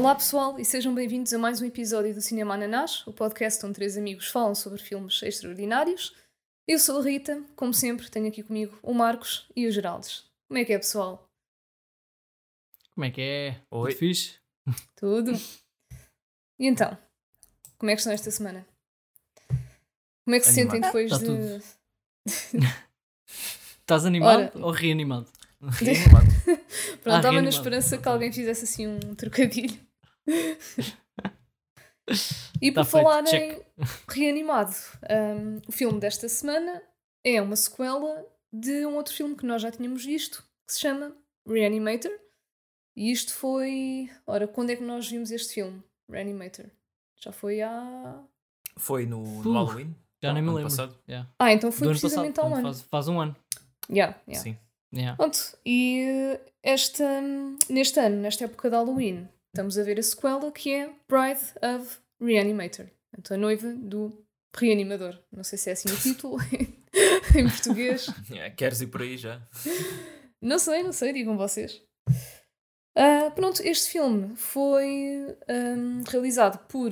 Olá pessoal e sejam bem-vindos a mais um episódio do Cinema Ananás, o podcast onde três amigos falam sobre filmes extraordinários. Eu sou a Rita, como sempre tenho aqui comigo o Marcos e o Geraldes. Como é que é pessoal? Como é que é? Oi. Tudo fixe? Tudo? E então, como é que estão esta semana? Como é que se sentem depois Tá de... Estás animado Ora. ou reanimado? Reanimado. Pronto, Ah, estava na reanimado. esperança que alguém fizesse assim um trocadilho. E por Tá falar em reanimado, um, o filme desta semana é uma sequela de um outro filme que nós já tínhamos visto, que se chama Reanimator. E isto foi. Ora, quando é que nós vimos este filme? Reanimator. Já foi há. Foi no, no Halloween? Já nem me ano lembro. passado? Yeah. Ah, então foi Do ano precisamente passado, há um ano. Faz, faz um ano. Yeah, yeah. Sim. Yeah. Pronto, e eh, esta, neste ano, nesta época de Halloween, estamos a ver a sequela que é Bride of Reanimator. Então, a noiva do reanimador. Não sei se é assim o título em português. É, queres ir por aí já? Não sei, não sei, digam vocês. Ah, pronto, este filme foi ahm, realizado por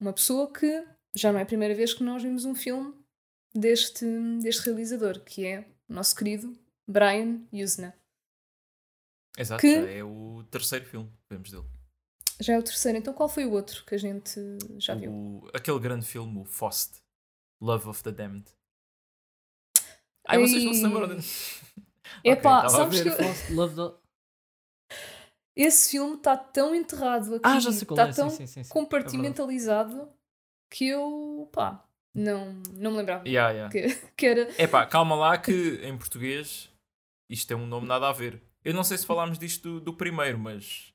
uma pessoa que já não é a primeira vez que nós vimos um filme deste, deste realizador, que é o nosso querido Brian Usna. Exato, Que- é o terceiro filme que vemos dele. Já é o terceiro, então qual foi o outro que a gente já viu? O, aquele grande filme, o Faust. Love of the Damned. Ai, vocês não se lembram de... Epá, Ok, tava a sabes que eu- Lost, Love the... esse filme está tão enterrado aqui, Ah, já sei qual está é. tão Sim, sim, sim, sim. É compartimentalizado que eu, pá, não, não me lembrava Yeah, yeah. que, que era. Epá, calma lá que em português isto é um nome nada a ver. Eu não sei se falámos disto do, do primeiro, mas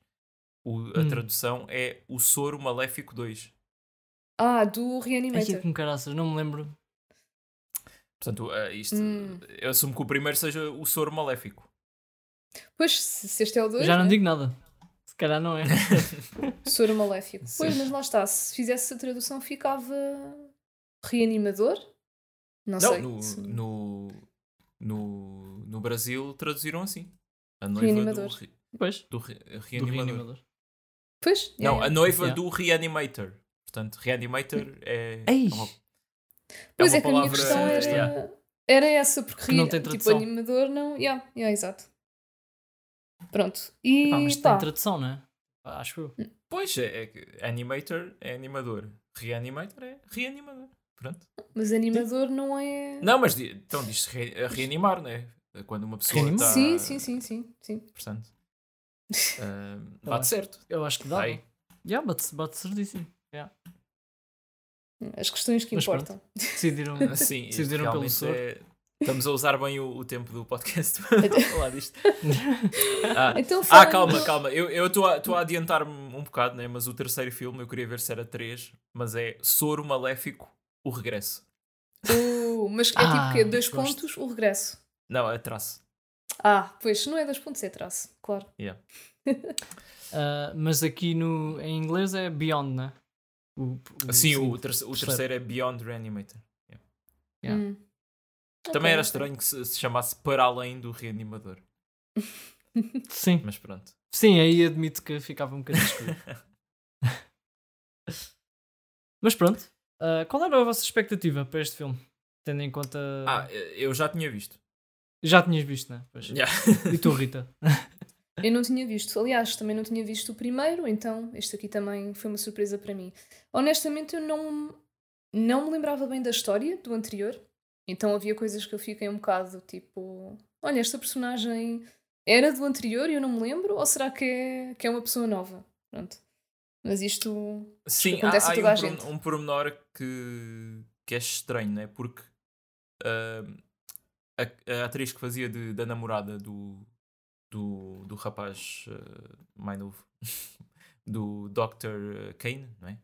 o- a Hum. tradução é O Soro Maléfico 2. Ah, do Reanimator. com caraças, não me lembro. Portanto, eh, isto, Hum. eu assumo que o primeiro seja o Soro Maléfico. Pois, se este é o 2, Já não digo nada. Se calhar não é. Soro Maléfico. Sim. Pois, mas lá está, se fizesse a tradução ficava reanimador? Não, Não, sei. no, se- no, no, no Brasil traduziram assim. A noiva do, Reanimador. re- Pois, do re- do reanimador. Pois, Não, é, a noiva Yeah. do Reanimator. Portanto, Reanimator é. Ei! é uma- Pois uma é, que a minha questão era, yeah. era essa, porque Que não tem tipo, tradução. animador não. Yeah, yeah, exato. Pronto. E Pá, mas pá, tem tradução, não é? Acho eu. Pois é, é que Animator é animador. Reanimator é reanimador. Pronto. mas animador não é. Não, mas então diz-se re- reanimar, não é? Quando uma pessoa Reanimar? está. Sim, sim, sim, sim, sim. Portanto, Tá bate certo. Eu acho que dá. Vai. Já, bate, bate certíssimo. Yeah. As questões que Mas pronto. importam. Decidiram. Sim, Decidiram pelo soro. é- Estamos a usar bem o, o tempo do podcast para falar disto. Ah, Então, ah, calma, calma. Eu estou a, a adiantar-me um bocado, né? mas o terceiro filme eu queria ver se era 3, mas é Soro Maléfico, O Regresso. Uh, mas é tipo Ah, que dois gosto. pontos, o regresso. Não, é traço. Ah, pois, se não é dois pontos, é traço, claro. Yeah. Ah, mas aqui no, em inglês é Beyond, né? O, o Sim, o, terce- o terceiro. é Beyond Reanimator. Yeah. Hum. Também Ok, era estranho que se, se chamasse Para Além do Reanimador. Sim, Mas pronto. sim, aí admito que ficava um bocadinho escuro. mas pronto, ah, qual era a vossa expectativa para este filme? Tendo em conta. Ah, eu já tinha visto. Já tinhas visto, né? Pois. Yeah. E tu, Rita? Eu não tinha visto, aliás, também não tinha visto o primeiro, então este aqui também foi uma surpresa para mim. Honestamente, eu não, não me lembrava bem da história do anterior, então havia coisas que eu fiquei um bocado tipo: olha, esta personagem era do anterior e eu não me lembro, ou será que é, que é uma pessoa nova? Pronto. Mas isto. Sim, há, acontece a há aí toda um, a gente. um pormenor que, que é estranho, né? Porque ah, a, a atriz que fazia de, da namorada do, do, do rapaz ah, mais novo, do Dr. Kane, não é?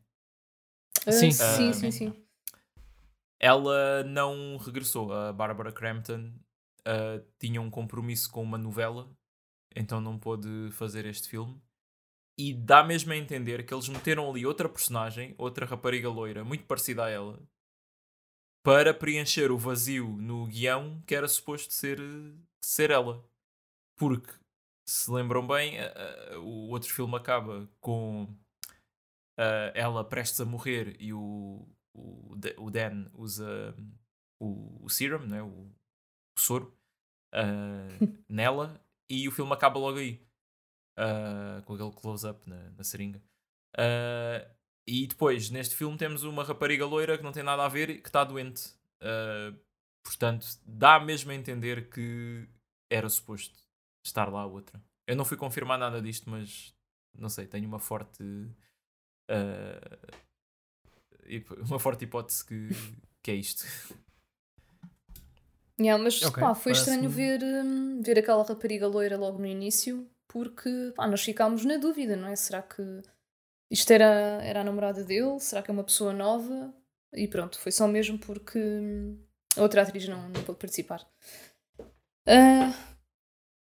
Ah, Sim. sim, Ah, sim, sim. Ela não regressou. A Barbara Crampton ah, tinha um compromisso com uma novela, então não pôde fazer este filme. E dá mesmo a entender que eles meteram ali outra personagem, outra rapariga loira, muito parecida a ela, para preencher o vazio no guião que era suposto ser, ser ela. Porque, se lembram bem, a- a- o outro filme acaba com uh, ela prestes a morrer e o, o, o Dan usa o, o serum, né? o, o soro, uh, nela e o filme acaba logo aí. Uh, com aquele close-up na, na seringa. Uh, e depois, neste filme, temos uma rapariga loira que não tem nada a ver e que está doente. Uh, portanto, dá mesmo a entender que era suposto estar lá a outra. Eu não fui confirmar nada disto, mas não sei, tenho uma forte. uma forte hipótese que, que é isto. Yeah, mas okay, pá, foi estranho ver, hum, ver aquela rapariga loira logo no início, porque pá, nós ficámos na dúvida, não é? Será que isto era, era a namorada dele? Será que é uma pessoa nova? E pronto, foi só mesmo porque hum, a outra atriz não, não pôde participar. Uh,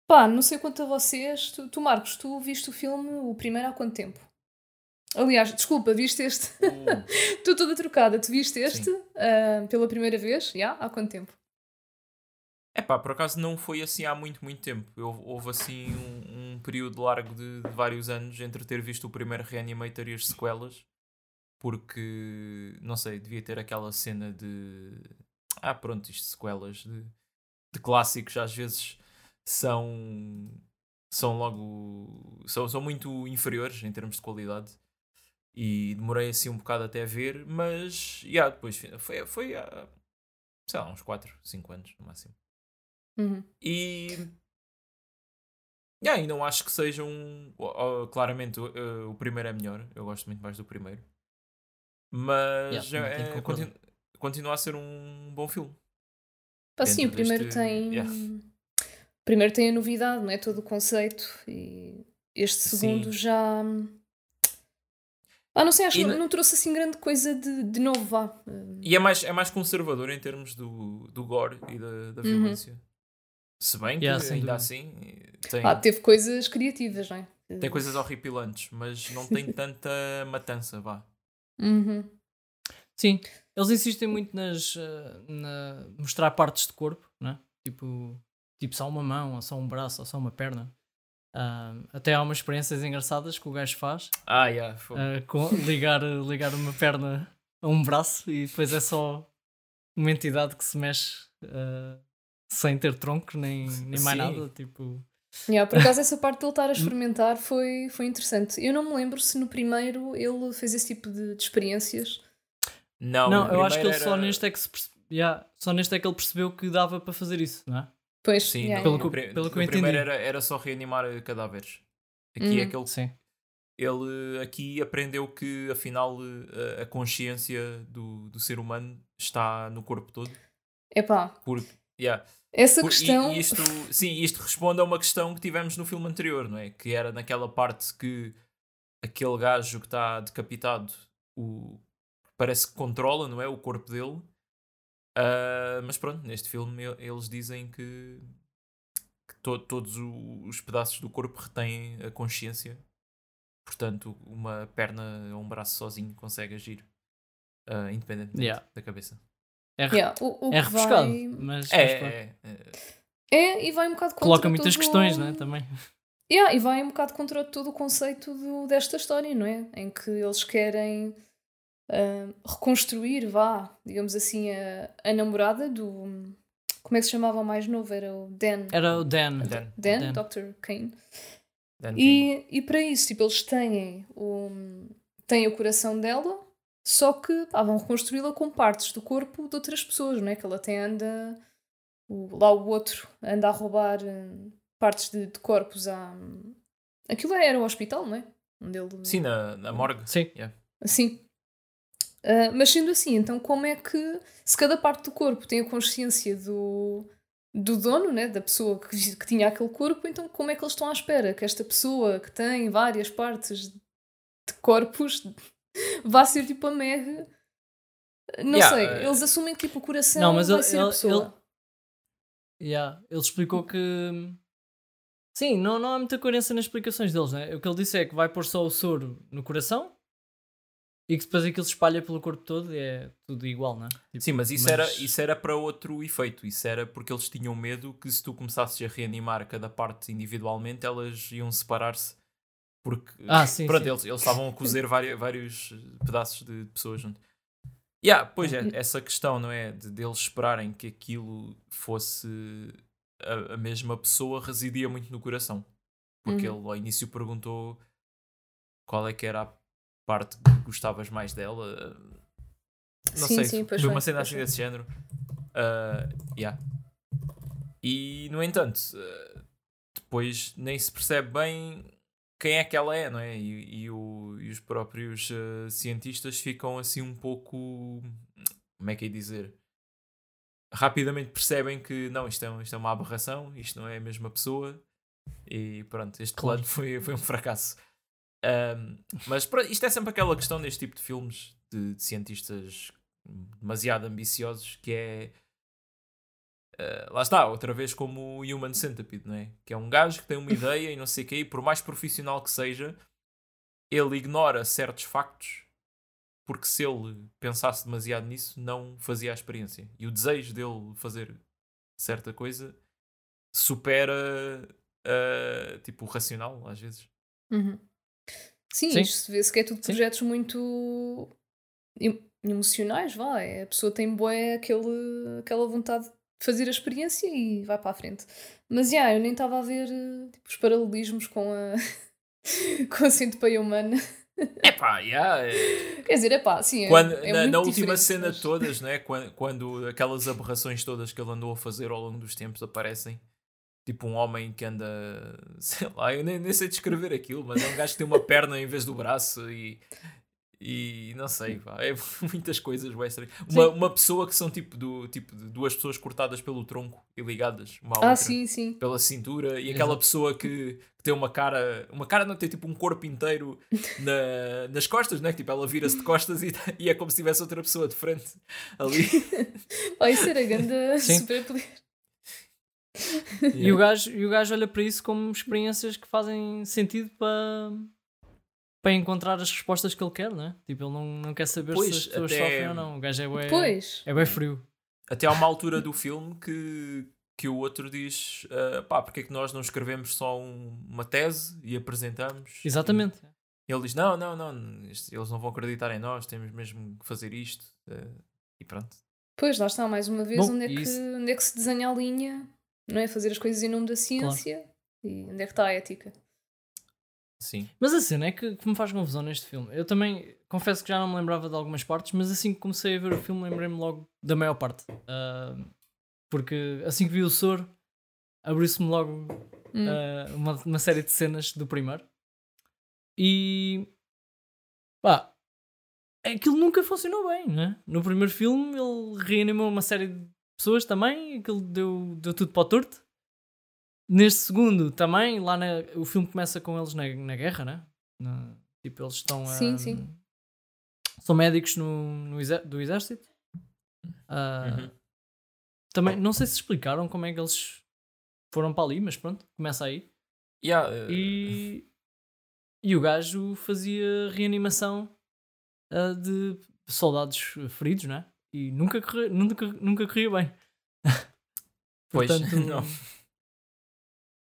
pá, não sei quanto a vocês. Tu, tu, Marcos, tu viste o filme, o primeiro, há quanto tempo? Aliás, desculpa, viste este? Estou uh. toda trocada. Tu viste este uh, pela primeira vez? Já? Yeah? Há quanto tempo? É pá, por acaso não foi assim há muito, muito tempo. Houve, houve assim um, um, período largo de, de, vários anos entre ter visto o primeiro Reanimator e as sequelas, porque não sei, devia ter aquela cena de ah, pronto, isto sequelas de, de clássicos às vezes são são logo são, são muito inferiores em termos de qualidade e demorei assim um bocado até ver, mas yeah, depois foi, foi há, sei lá, uns 4, 5 anos no máximo. Uhum. E. Yeah, e não acho que seja um. claramente uh, o primeiro é melhor. Eu gosto muito mais do primeiro. Mas yeah, é, continu, continua a ser um bom filme. Pá, sim, o primeiro deste... tem. Yeah. Primeiro tem a novidade, não é? Todo o conceito. E este segundo sim. já. Ah, não sei, acho que não, não trouxe assim grande coisa de, de novo, vá. E é mais, é mais conservador em termos do, do gore e da, da uhum. violência. Uhum. Se bem que yeah, ainda assim tem... Ah, teve coisas criativas, não é? Tem coisas horripilantes, mas não tem tanta matança, vá. Uhum. Sim, eles insistem muito nas uh, na mostrar partes de corpo, né? Tipo, tipo só uma mão, ou só um braço, ou só uma perna. Uh, até há umas experiências engraçadas que o gajo faz. Ah, yeah, uh, com, ligar, ligar uma perna a um braço e depois é só uma entidade que se mexe uh, sem ter tronco nem, nem mais nada. Tipo. Yeah, por acaso, essa parte de ele estar a experimentar foi, foi interessante. Eu não me lembro se no primeiro ele fez esse tipo de, de experiências. Não, não eu acho que ele era... só neste é que se perce... yeah, só neste é que ele percebeu que dava para fazer isso, não é? Pois, sim, yeah, pelo, yeah. Que, pelo que eu entendi. primeiro era, era só reanimar cadáveres. Aqui é uhum. que ele, sim. ele aqui aprendeu que afinal a, a consciência do, do ser humano está no corpo todo. Epá. Porque, yeah, essa Por, questão. E, isto, sim, isto responde a uma questão que tivemos no filme anterior, não é? Que era naquela parte que aquele gajo que está decapitado o, parece que controla, não é? O corpo dele. Uh, mas pronto, neste filme eles dizem que, que to, todos os pedaços do corpo retêm a consciência. Portanto, uma perna ou um braço sozinho consegue agir uh, independentemente yeah. da cabeça. É, yeah, o, o é refrescado, vai... mas, é, mas é, é, é, e vai um bocado contra Coloca muitas questões, né, também. Yeah, e vai um bocado contra todo o conceito do, desta história, não é? Em que eles querem uh, reconstruir, vá, digamos assim, a, a namorada do. Como é que se chamava o mais novo? Era o Dan. Era o Dan. Dan, Dan, Dan. Dr. Kane. Dan e, e para isso, tipo, eles têm o, têm o coração dela, só que pá, vão reconstruí-la com partes do corpo de outras pessoas, não é? Que ela até anda. O, lá o outro anda a roubar uh, partes de, de, corpos a. Aquilo era o hospital, não é? Onde ele... Sim, na, na morgue. Sim. Yeah. Sim. Uh, mas sendo assim, então como é que. Se cada parte do corpo tem a consciência do, do dono, né, da pessoa que, que tinha aquele corpo, então como é que eles estão à espera que esta pessoa que tem várias partes de corpos vá ser tipo a Meg. Não yeah, sei, uh... eles assumem que tipo o coração não, mas vai ele, ser a pessoa. Ele, yeah, ele explicou que. Sim, não, não há muita coerência nas explicações deles, né? O que ele disse é que vai pôr só o soro no coração e que depois aquilo se espalha pelo corpo todo e é tudo igual, não é? Tipo, Sim, mas isso, mas... Era, isso era para outro efeito. Isso era porque eles tinham medo que se tu começasses a reanimar cada parte individualmente, elas iam separar-se Porque Ah, sim, pronto, sim. Eles, eles estavam a cozer vários, vários pedaços de pessoas junto. Yeah, pois é, essa questão, não é? De, deles esperarem que aquilo fosse a, a mesma pessoa residia muito no coração. Porque Uhum. ele ao início perguntou qual é que era a parte que gostavas mais dela. Não Sim, sei, sim, foi uma cena assim desse género. Ah, yeah. E no entanto, ah, depois nem se percebe bem quem é que ela é, não é? E, e o- e os próprios ah, cientistas ficam assim um pouco. Como é que é dizer? Rapidamente percebem que não, isto é, um- isto é uma aberração, isto não é a mesma pessoa. E pronto, este plano foi, foi um fracasso. Ahm, mas pronto, isto é sempre aquela questão neste tipo de filmes de, de cientistas demasiado ambiciosos que é. Ah, lá está, outra vez como o Human Centipede, não é? Que é um gajo que tem uma ideia e não sei o quê, e por mais profissional que seja, ele ignora certos factos porque se ele pensasse demasiado nisso, não fazia a experiência. E o desejo dele fazer certa coisa supera ah, tipo o racional, às vezes. Uhum. Sim, Sim. isto vê-se que é tudo Sim. projetos muito em- emocionais, vá. É, a pessoa tem boé aquele, aquela vontade de fazer a experiência e vai para a frente. Mas já, eu nem estava a ver eh, tipo, os paralelismos com a, com a centopeia humana. Epá, yeah, é, Quer dizer, é pá, sim, é, Quando, é na, na última cena mas- todas, né? quando, quando aquelas aberrações todas que ele andou a fazer ao longo dos tempos aparecem, tipo um homem que anda, sei lá, eu nem, nem sei descrever aquilo, mas é um gajo que tem uma perna em vez do braço e, e não sei, pá, é muitas coisas estranhas. Uma, Sim. uma pessoa que são tipo, do, tipo de duas pessoas cortadas pelo tronco e ligadas uma à Ah, outra sim, sim. pela cintura e aquela Exato. pessoa que, que tem uma cara, uma cara não tem tipo um corpo inteiro na, nas costas, né? Tipo, ela vira-se de costas e, e é como se tivesse outra pessoa de frente ali. Pá, isso era grande superpoder. E, o gajo, e o gajo olha para isso como experiências que fazem sentido para, para encontrar as respostas que ele quer, não é? Tipo, ele não, não quer saber Pois, se as pessoas até- sofrem ou não. O gajo é bué, Pois. é bem frio. Até há uma altura do filme que, que o outro diz: ah, pá, porque é que nós não escrevemos só um- uma tese e apresentamos? Exatamente. E ele diz: não, não, não, eles não vão acreditar em nós, temos mesmo que fazer isto. ah, e pronto. Pois, lá está, mais uma vez, Bom, onde, é que, isso- onde é que se desenha a linha, não é? Fazer as coisas em nome da ciência e onde é que está a ética. Sim. Mas a cena é que, que me faz confusão neste filme. Eu também confesso que já não me lembrava de algumas partes, mas assim que comecei a ver o filme, lembrei-me logo da maior parte. Ah, porque assim que vi o soro, abriu-se-me logo Hum. ah, uma, uma série de cenas do primeiro. E pá, aquilo nunca funcionou bem, né? No primeiro filme ele reanimou uma série de pessoas também, aquilo deu, deu tudo para o torto. Neste segundo também, lá na, o filme começa com eles na, na guerra, né? Na- tipo, eles estão a. Sim, sim. São médicos no, no do exército. Ah, Uhum. Também, não sei se explicaram como é que eles foram para ali, mas pronto, começa aí. Yeah, ah, E, e o gajo fazia reanimação ah, de soldados feridos, né? E nunca corria, nunca, nunca corria bem. Pois, Portanto, não.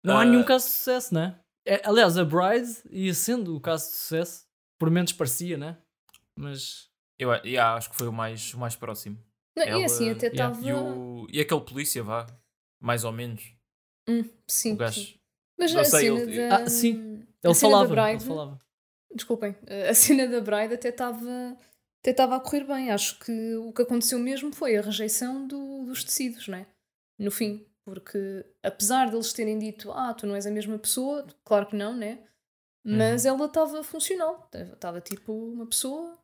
Não há Ah. nenhum caso de sucesso, né? É, aliás, a Bride ia sendo o caso de sucesso, por menos parecia, né? Mas eu yeah, acho que foi o mais, o mais próximo. Não, Ela- e assim, até yeah. estava. E, o, e aquele polícia, vá, mais ou menos. Hum, O sim, gajo. sim. Mas não a sei, cena ele- da. Ah, sim. ele falava, da ele Bride, falava. Desculpem, a cena da Bride até estava. Até estava a correr bem. Acho que o que aconteceu mesmo foi a rejeição do- dos tecidos, não é? No fim. Porque apesar deles terem dito, ah, tu não és a mesma pessoa, claro que não, né? Mas Uhum. ela estava funcional. Estava tipo uma pessoa.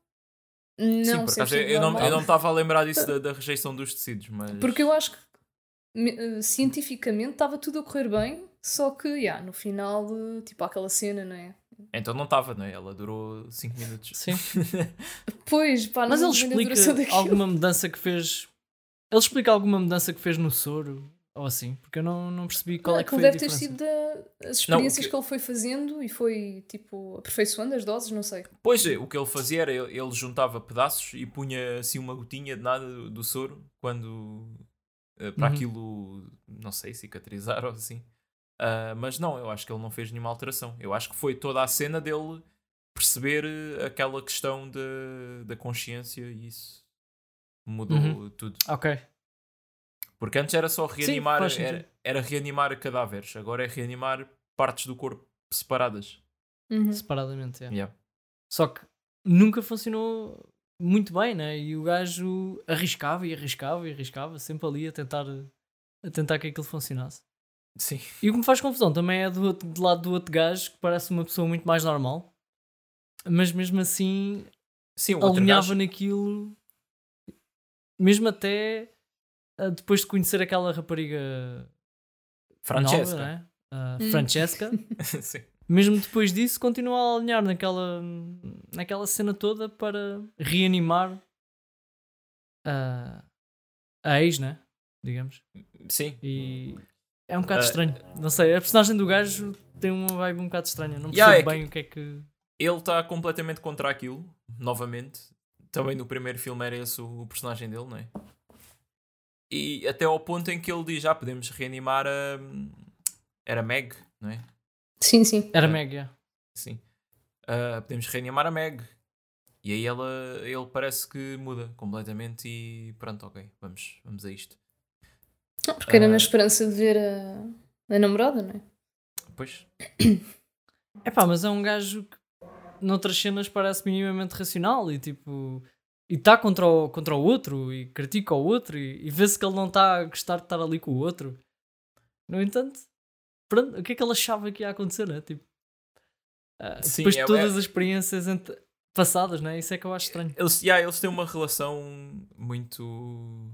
Não Sim, por acaso, eu, não eu não me estava a lembrar disso da, da rejeição dos tecidos, mas. Porque eu acho que eh, cientificamente estava tudo a correr bem, só que yeah, no final, eh, tipo aquela cena, não é? Então não estava, não é? Ela durou 5 minutos. Sim. Pois, pá, não Mas ele explica alguma mudança que fez. Ele explica alguma mudança que fez no soro ou assim, porque eu não, não percebi qual Não, é que foi a deve ter sido da- as Não, experiências que- que... ele foi fazendo e foi tipo aperfeiçoando as doses, não sei. Pois, é, o que ele fazia era ele, ele juntava pedaços e punha assim uma gotinha de nada do, do soro quando eh, para Uhum. aquilo, não sei, cicatrizar ou assim. Uh, mas não, eu acho que ele não fez nenhuma alteração. Eu acho que foi toda a cena dele perceber eh, aquela questão de, da consciência e isso mudou Uhum. tudo. Ok. Porque antes era só reanimar, faz era, era reanimar cadáveres, agora é reanimar partes do corpo separadas. Uhum. Separadamente, é. Yeah. Só que nunca funcionou muito bem, né? E o gajo arriscava e arriscava e arriscava, sempre ali a tentar, a tentar que aquilo funcionasse. Sim. E o que me faz confusão também é do, outro- do lado do outro gajo, que parece uma pessoa muito mais normal, mas mesmo assim Sim, o outro alinhava gajo- naquilo, mesmo até depois de conhecer aquela rapariga Francesca. nova, né? Ah, Hum. Francesca. Sim. mesmo depois disso, continua a alinhar naquela, naquela cena toda para reanimar a, a ex, né? Digamos. Sim. E é um bocado Ah. estranho. Não sei, a personagem do gajo tem uma vibe um bocado estranha. Não percebo Yeah, é que- bem o que é que. Ele está completamente contra aquilo, novamente. Também no primeiro filme era esse o, o personagem dele, não é? E até ao ponto em que ele diz: Já podemos reanimar a. Era Meg, não é? Sim, sim. Era Ah. Meg, yeah. Sim. Ah, podemos reanimar a Meg. E aí ela, ele parece que muda completamente e pronto, ok, vamos, vamos a isto. Ah, Porque era Ah. na esperança de ver a, a namorada, não é? Pois, É pá, mas é um gajo que noutras cenas parece minimamente racional e tipo. E está contra o, contra o outro e critica o outro e, e vê-se que ele não está a gostar de estar ali com o outro. No entanto, pronto, o que é que ele achava que ia acontecer, né? Tipo, ah, Sim, depois de é- todas é- as experiências passadas, né? Isso é que eu acho estranho. eles, yeah, eles têm uma relação muito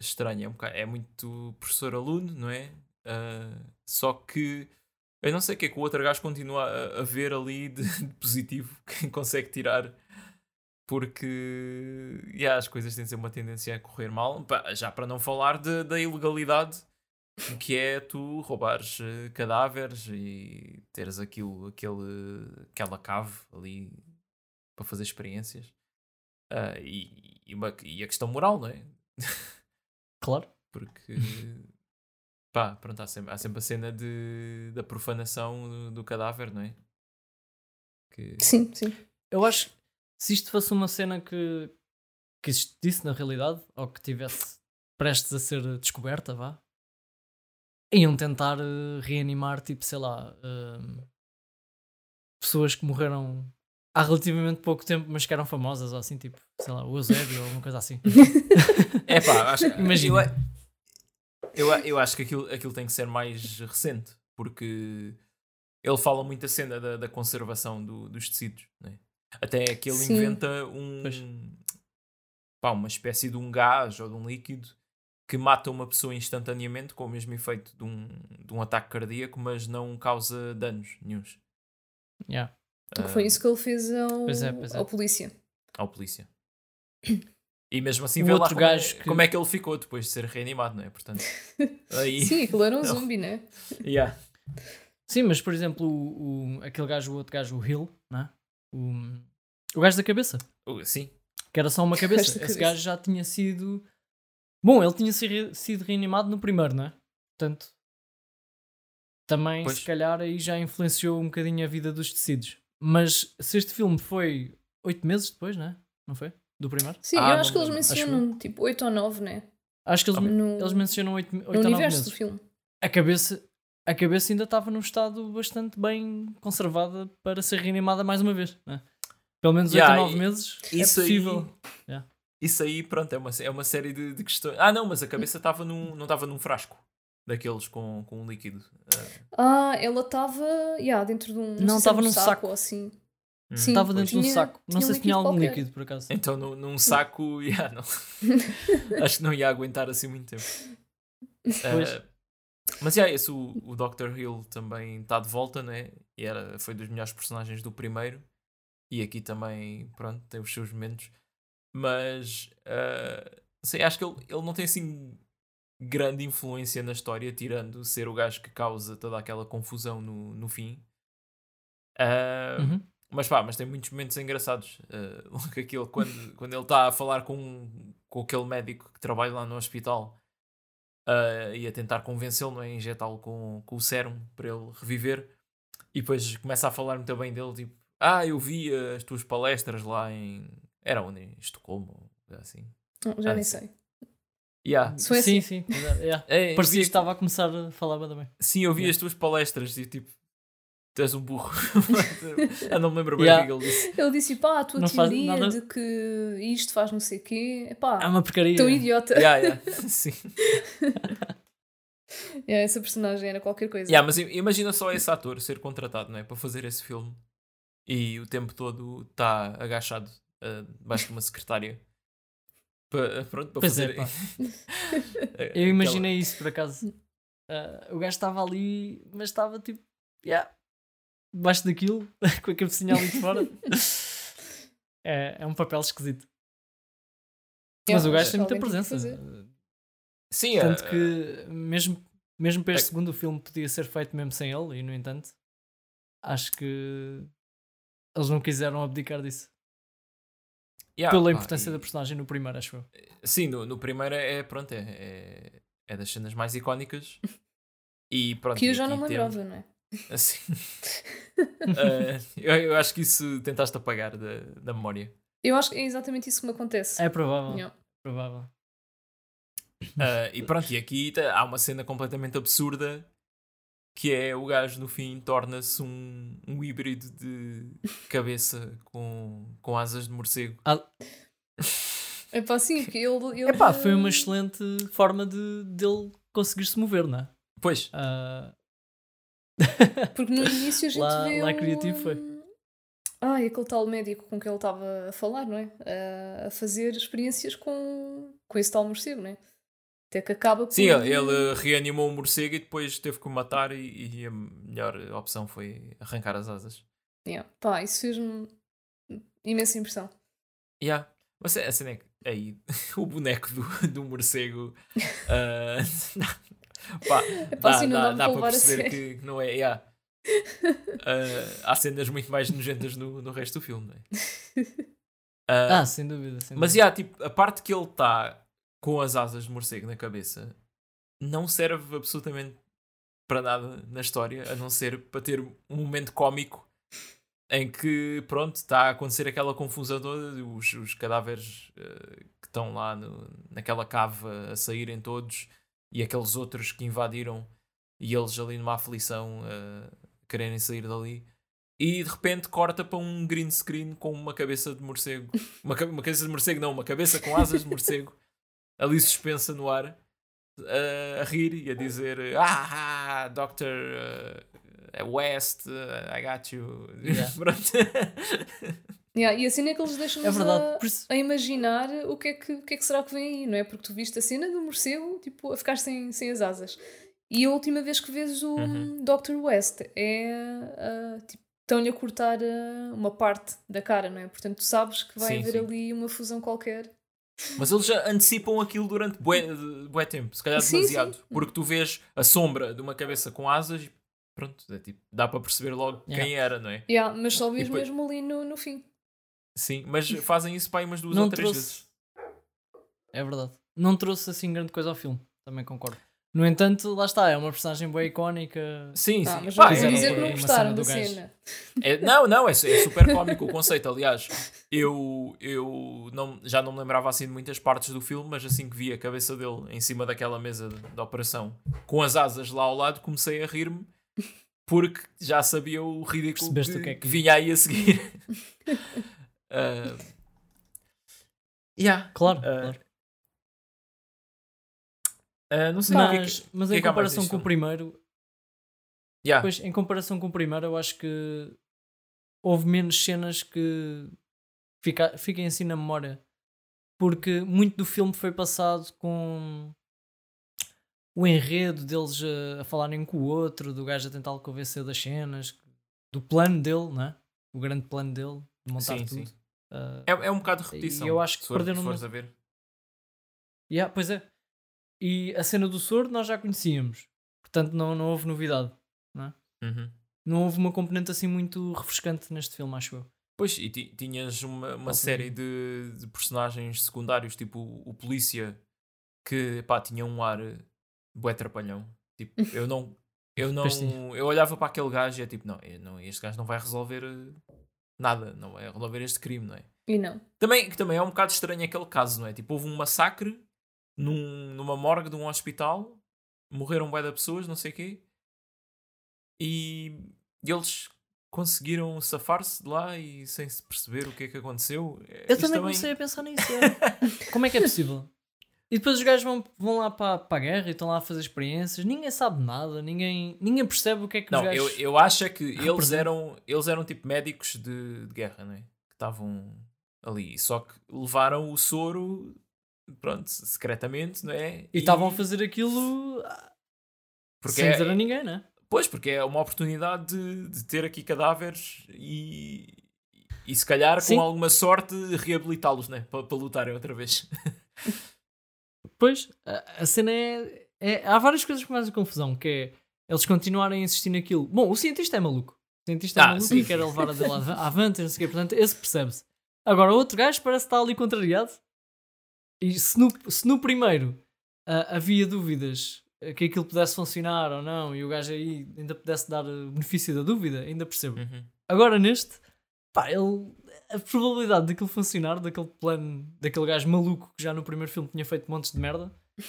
estranha. É, um bocado- é muito professor-aluno, não é? Ah, só que eu não sei o que é que o outro gajo continua a, a ver ali de, de positivo que consegue tirar. Porque yeah, as coisas têm sempre uma tendência a correr mal. Já para não falar de- da ilegalidade que é tu roubares eh, cadáveres e teres aquilo, aquele, aquela cave ali para fazer experiências. Ah, e, e, uma- e a questão moral, não é? Claro. Porque pá, pronto, há sempre, há sempre a cena de, da profanação do, do cadáver, não é? Que, Sim, sim. Eu acho se isto fosse uma cena que, que existisse na realidade, ou que tivesse prestes a ser descoberta, vá, iam tentar eh, reanimar, tipo, sei lá, eh, pessoas que morreram há relativamente pouco tempo, mas que eram famosas, ou assim, tipo, sei lá, o Eusébio ou alguma coisa assim. É pá, acho, Imagina. Eu, eu, eu acho que aquilo, aquilo tem que ser mais recente, porque ele fala muito a cena da, da conservação do- dos tecidos, né? Até que ele Sim. inventa um Pois. pá, uma espécie de um gás ou de um líquido que mata uma pessoa instantaneamente com o mesmo efeito de um, de um ataque cardíaco, mas não causa danos nenhuns Yeah. Que foi isso que ele fez ao, Pois é, pois é. ao polícia. ao polícia. E mesmo assim, O vê lá como, é, gajo que- como é que ele ficou depois de ser reanimado, não é? Portanto, aí, Sim, aquilo era um Não. zumbi, né? yeah. Sim, mas por exemplo, o, o- aquele gajo, o outro gajo, o Hill? O, o gajo da cabeça. Uh, sim, que era só uma cabeça. Esse cabeça. gajo já tinha sido. Bom, ele tinha si- sido reanimado no primeiro, não é? Portanto, também Pois. se calhar aí já influenciou um bocadinho a vida dos tecidos. Mas se este filme foi oito meses depois, não é? Não foi? Do primeiro? Sim, Ah, eu acho que eles mencionam tipo 8 ou 9, né? Acho que eles, No, eles mencionam oito, oito no ou nove universo meses. do filme. A cabeça, a cabeça ainda estava num estado bastante bem conservada para ser reanimada mais uma vez, não é? Pelo menos Yeah, ou nove e- meses isso é possível. aí. Isso aí, pronto, é uma, é uma série de, de questões. Ah, não, mas a cabeça estava num, não estava num frasco daqueles com, com um líquido. Ah, Ah, ela estava yeah, dentro de um. Não, se estava um num saco. ou assim. hum. Sim. Estava dentro de um Tinha- saco. Não tinha sei um se tinha algum qualquer. líquido, por acaso. Então, num, num saco, yeah, não. acho que não ia aguentar assim muito tempo. Pois. Ah, mas yeah, esse, o, o Dr. Hill também está de volta, né? E era, foi dos melhores personagens do primeiro. E aqui também, pronto, tem os seus momentos. Mas, ah, sei, acho que ele, ele não tem assim grande influência na história, tirando ser o gajo que causa toda aquela confusão no, no fim. Ah, Uhum. mas pá, mas tem muitos momentos engraçados. Uh, logo aquele, quando, quando ele está a falar com, com aquele médico que trabalha lá no hospital uh, e a tentar convencê-lo, não é? Injetá-lo com, com o sérum para ele reviver. E depois começa a falar muito bem dele, tipo, ah, eu vi as tuas palestras lá em. Era onde? Em Estocolmo, assim. Não, já Ah, nem sei. Yeah. Suécia. Sim, sim. yeah. É, eu Parecia que estava a começar a falar bem também. Sim, eu vi Yeah. as tuas palestras e tipo, tu és um burro. eu não me lembro bem Yeah. o que é que ele disse. Ele disse, pá, a tua teoria de que isto faz não sei o quê. Epá, É uma porcaria. tão idiota. Yeah, yeah. Sim. Yeah, essa personagem era qualquer coisa. Yeah, mas i- imagina só esse ator ser contratado, não é? Para fazer esse filme e o tempo todo está agachado uh, debaixo de uma secretária. Pa- pronto, para Pois é, fazer. Aquela- Eu imaginei isso por acaso. Ah, o gajo estava ali, mas estava tipo, yeah, debaixo daquilo, com a cabecinha ali de fora. é, é um papel esquisito. Yeah, mas o gajo tem muita presença. Sim, Tanto uh, que, mesmo, mesmo para este é- segundo filme, podia ser feito mesmo sem ele, e no entanto, acho que eles não quiseram abdicar disso. yeah, Pela importância e- da personagem no primeiro, acho eu. Sim, no, no primeiro é, pronto, é, é, é das cenas mais icónicas. E pronto. Que eu já não me lembrava, não é? Assim. Uh, eu, eu acho que isso tentaste apagar da, da memória. Eu acho que é exatamente isso que me acontece. É provável. Yeah. provável. Uh, e pronto, e aqui tá- há uma cena completamente absurda que é o gajo no fim torna-se um, um híbrido de cabeça com, com asas de morcego. É pá, sim, porque ele. ele Epá, foi uma excelente forma de dele conseguir se mover, não é? Pois, Ah, Porque no início a gente Lá- vê. lá um- criativo foi. Ai, aquele tal médico com quem ele estava a falar, não é? A, fazer experiências com, com esse tal morcego, não é? Até que acaba por. sim, ele, reanimou o morcego e depois teve que o matar e, e a melhor opção foi arrancar as asas. Yeah. Pá, isso fez-me imensa impressão. Yeah. Mas a cena é que aí o boneco do, do morcego ah, pá, dá, dá, dá para perceber que não é. yeah. Ah, há cenas muito mais nojentas no, no resto do filme, não é? Ah, ah, sem dúvida. Sem mas dúvida. yeah, tipo, a parte que ele está com as asas de morcego na cabeça não serve absolutamente para nada na história, a não ser para ter um momento cómico em que, pronto, está a acontecer aquela confusão toda, os, os cadáveres eh, que estão lá no- naquela cave a saírem todos e aqueles outros que invadiram e eles ali numa aflição eh, quererem sair dali. E de repente corta para um green screen com uma cabeça de morcego. Uma, uma cabeça de morcego, não, uma cabeça com asas de morcego ali suspensa no ar a, a rir e a dizer Ah, Dr. uh, West, uh, I got you. Yeah. Yeah, e a cena é que eles deixam É a, a imaginar o que, é que, o que é que será que vem aí, não é? Porque tu viste a cena do morcego tipo, a ficar sem, sem as asas. E a última vez que vês o Uhum. Dr. West é ah, tipo, estão-lhe a cortar ah, uma parte da cara, não é? Portanto, tu sabes que vai Sim, haver sim. ali uma fusão qualquer. Mas eles já antecipam aquilo durante bué, bué tempo, se calhar Sim, demasiado. sim. Porque tu vês a sombra de uma cabeça com asas e pronto, é tipo, dá para perceber logo Yeah. quem era, não é? Yeah, mas só vês depois- mesmo ali no, no fim. Sim, mas fazem isso para aí umas duas Não ou três trouxe- vezes. É verdade. Não trouxe assim grande coisa ao filme. Também concordo. No entanto, lá está. É uma personagem bem icónica. Sim, Ah, sim. mas Pá, não quer dizer que não gostaram cena da cena. É- não, não, é, é super cómico o conceito. Aliás, eu, eu não, já não me lembrava assim de muitas partes do filme, mas assim que vi a cabeça dele em cima daquela mesa de, de operação com as asas lá ao lado, comecei a rir-me porque já sabia o ridículo que, que é que- que vinha aí a seguir. uh, yeah. Claro, Ah, claro. Uh, não sei que é que- Mas, mas que é em que há mais comparação com o primeiro, Yeah. Pois, em comparação com o primeiro, eu acho que houve menos cenas que fica, fiquem assim na memória. Porque muito do filme foi passado com o enredo deles a, a falarem com o outro, do gajo a tentar convencer das cenas, do plano dele, né? O grande plano dele, de montar Sim, tudo. sim. Ah, É, é um bocado de repetição. E eu acho que for- perderam fores no- a ver. Yeah, pois é. E a cena do soro nós já conhecíamos. Portanto, não, não houve novidade. Uhum. Não houve uma componente assim muito refrescante neste filme, acho eu. Pois, e ti- tinhas uma, uma série de, de personagens secundários, tipo o, o polícia, que pá, tinha um ar bué trapalhão. Tipo, eu não. Eu não. Eu olhava para aquele gajo e é tipo, não, eu não, este gajo não vai resolver eh, nada, não vai resolver este crime, não é? E não. Também, que também é um bocado estranho aquele caso, não é? Tipo, houve um massacre num, numa morgue de um hospital, morreram bué de pessoas, não sei o quê, e, eles conseguiram safar-se de lá e sem se perceber o que é que aconteceu. Eu também comecei a pensar nisso. é. Como é que é possível? E depois os gajos vão, vão lá para, para a guerra e estão lá a fazer experiências. Ninguém sabe nada, ninguém, ninguém percebe o que é que Não, os eu, gajos. eu acho é que eles representam. eram, eles eram tipo médicos de, de guerra, não é? Que estavam ali. Só que levaram o soro, pronto, secretamente, não é? E estavam a fazer aquilo ah, porque sem é- dizer a ninguém, né? Pois, porque é uma oportunidade de, de ter aqui cadáveres e, e se calhar Sim. com alguma sorte reabilitá-los, né? Para lutarem outra vez. Pois, a, a cena é, é- Há várias coisas que fazem confusão, que é eles continuarem a insistir naquilo. Bom, o cientista é maluco. O cientista é Ah, maluco sim. e quer levar a dele ava- avante, não sei o quê. Portanto, esse percebe-se. Agora, o outro gajo parece estar ali contrariado. E se no, se no primeiro ah, havia dúvidas ah, que aquilo pudesse funcionar ou não, e o gajo aí ainda pudesse dar benefício da dúvida, ainda percebo. Uhum. Agora neste, pá, ele. A probabilidade daquilo funcionar, daquele plano, daquele gajo maluco que já no primeiro filme tinha feito montes de merda, a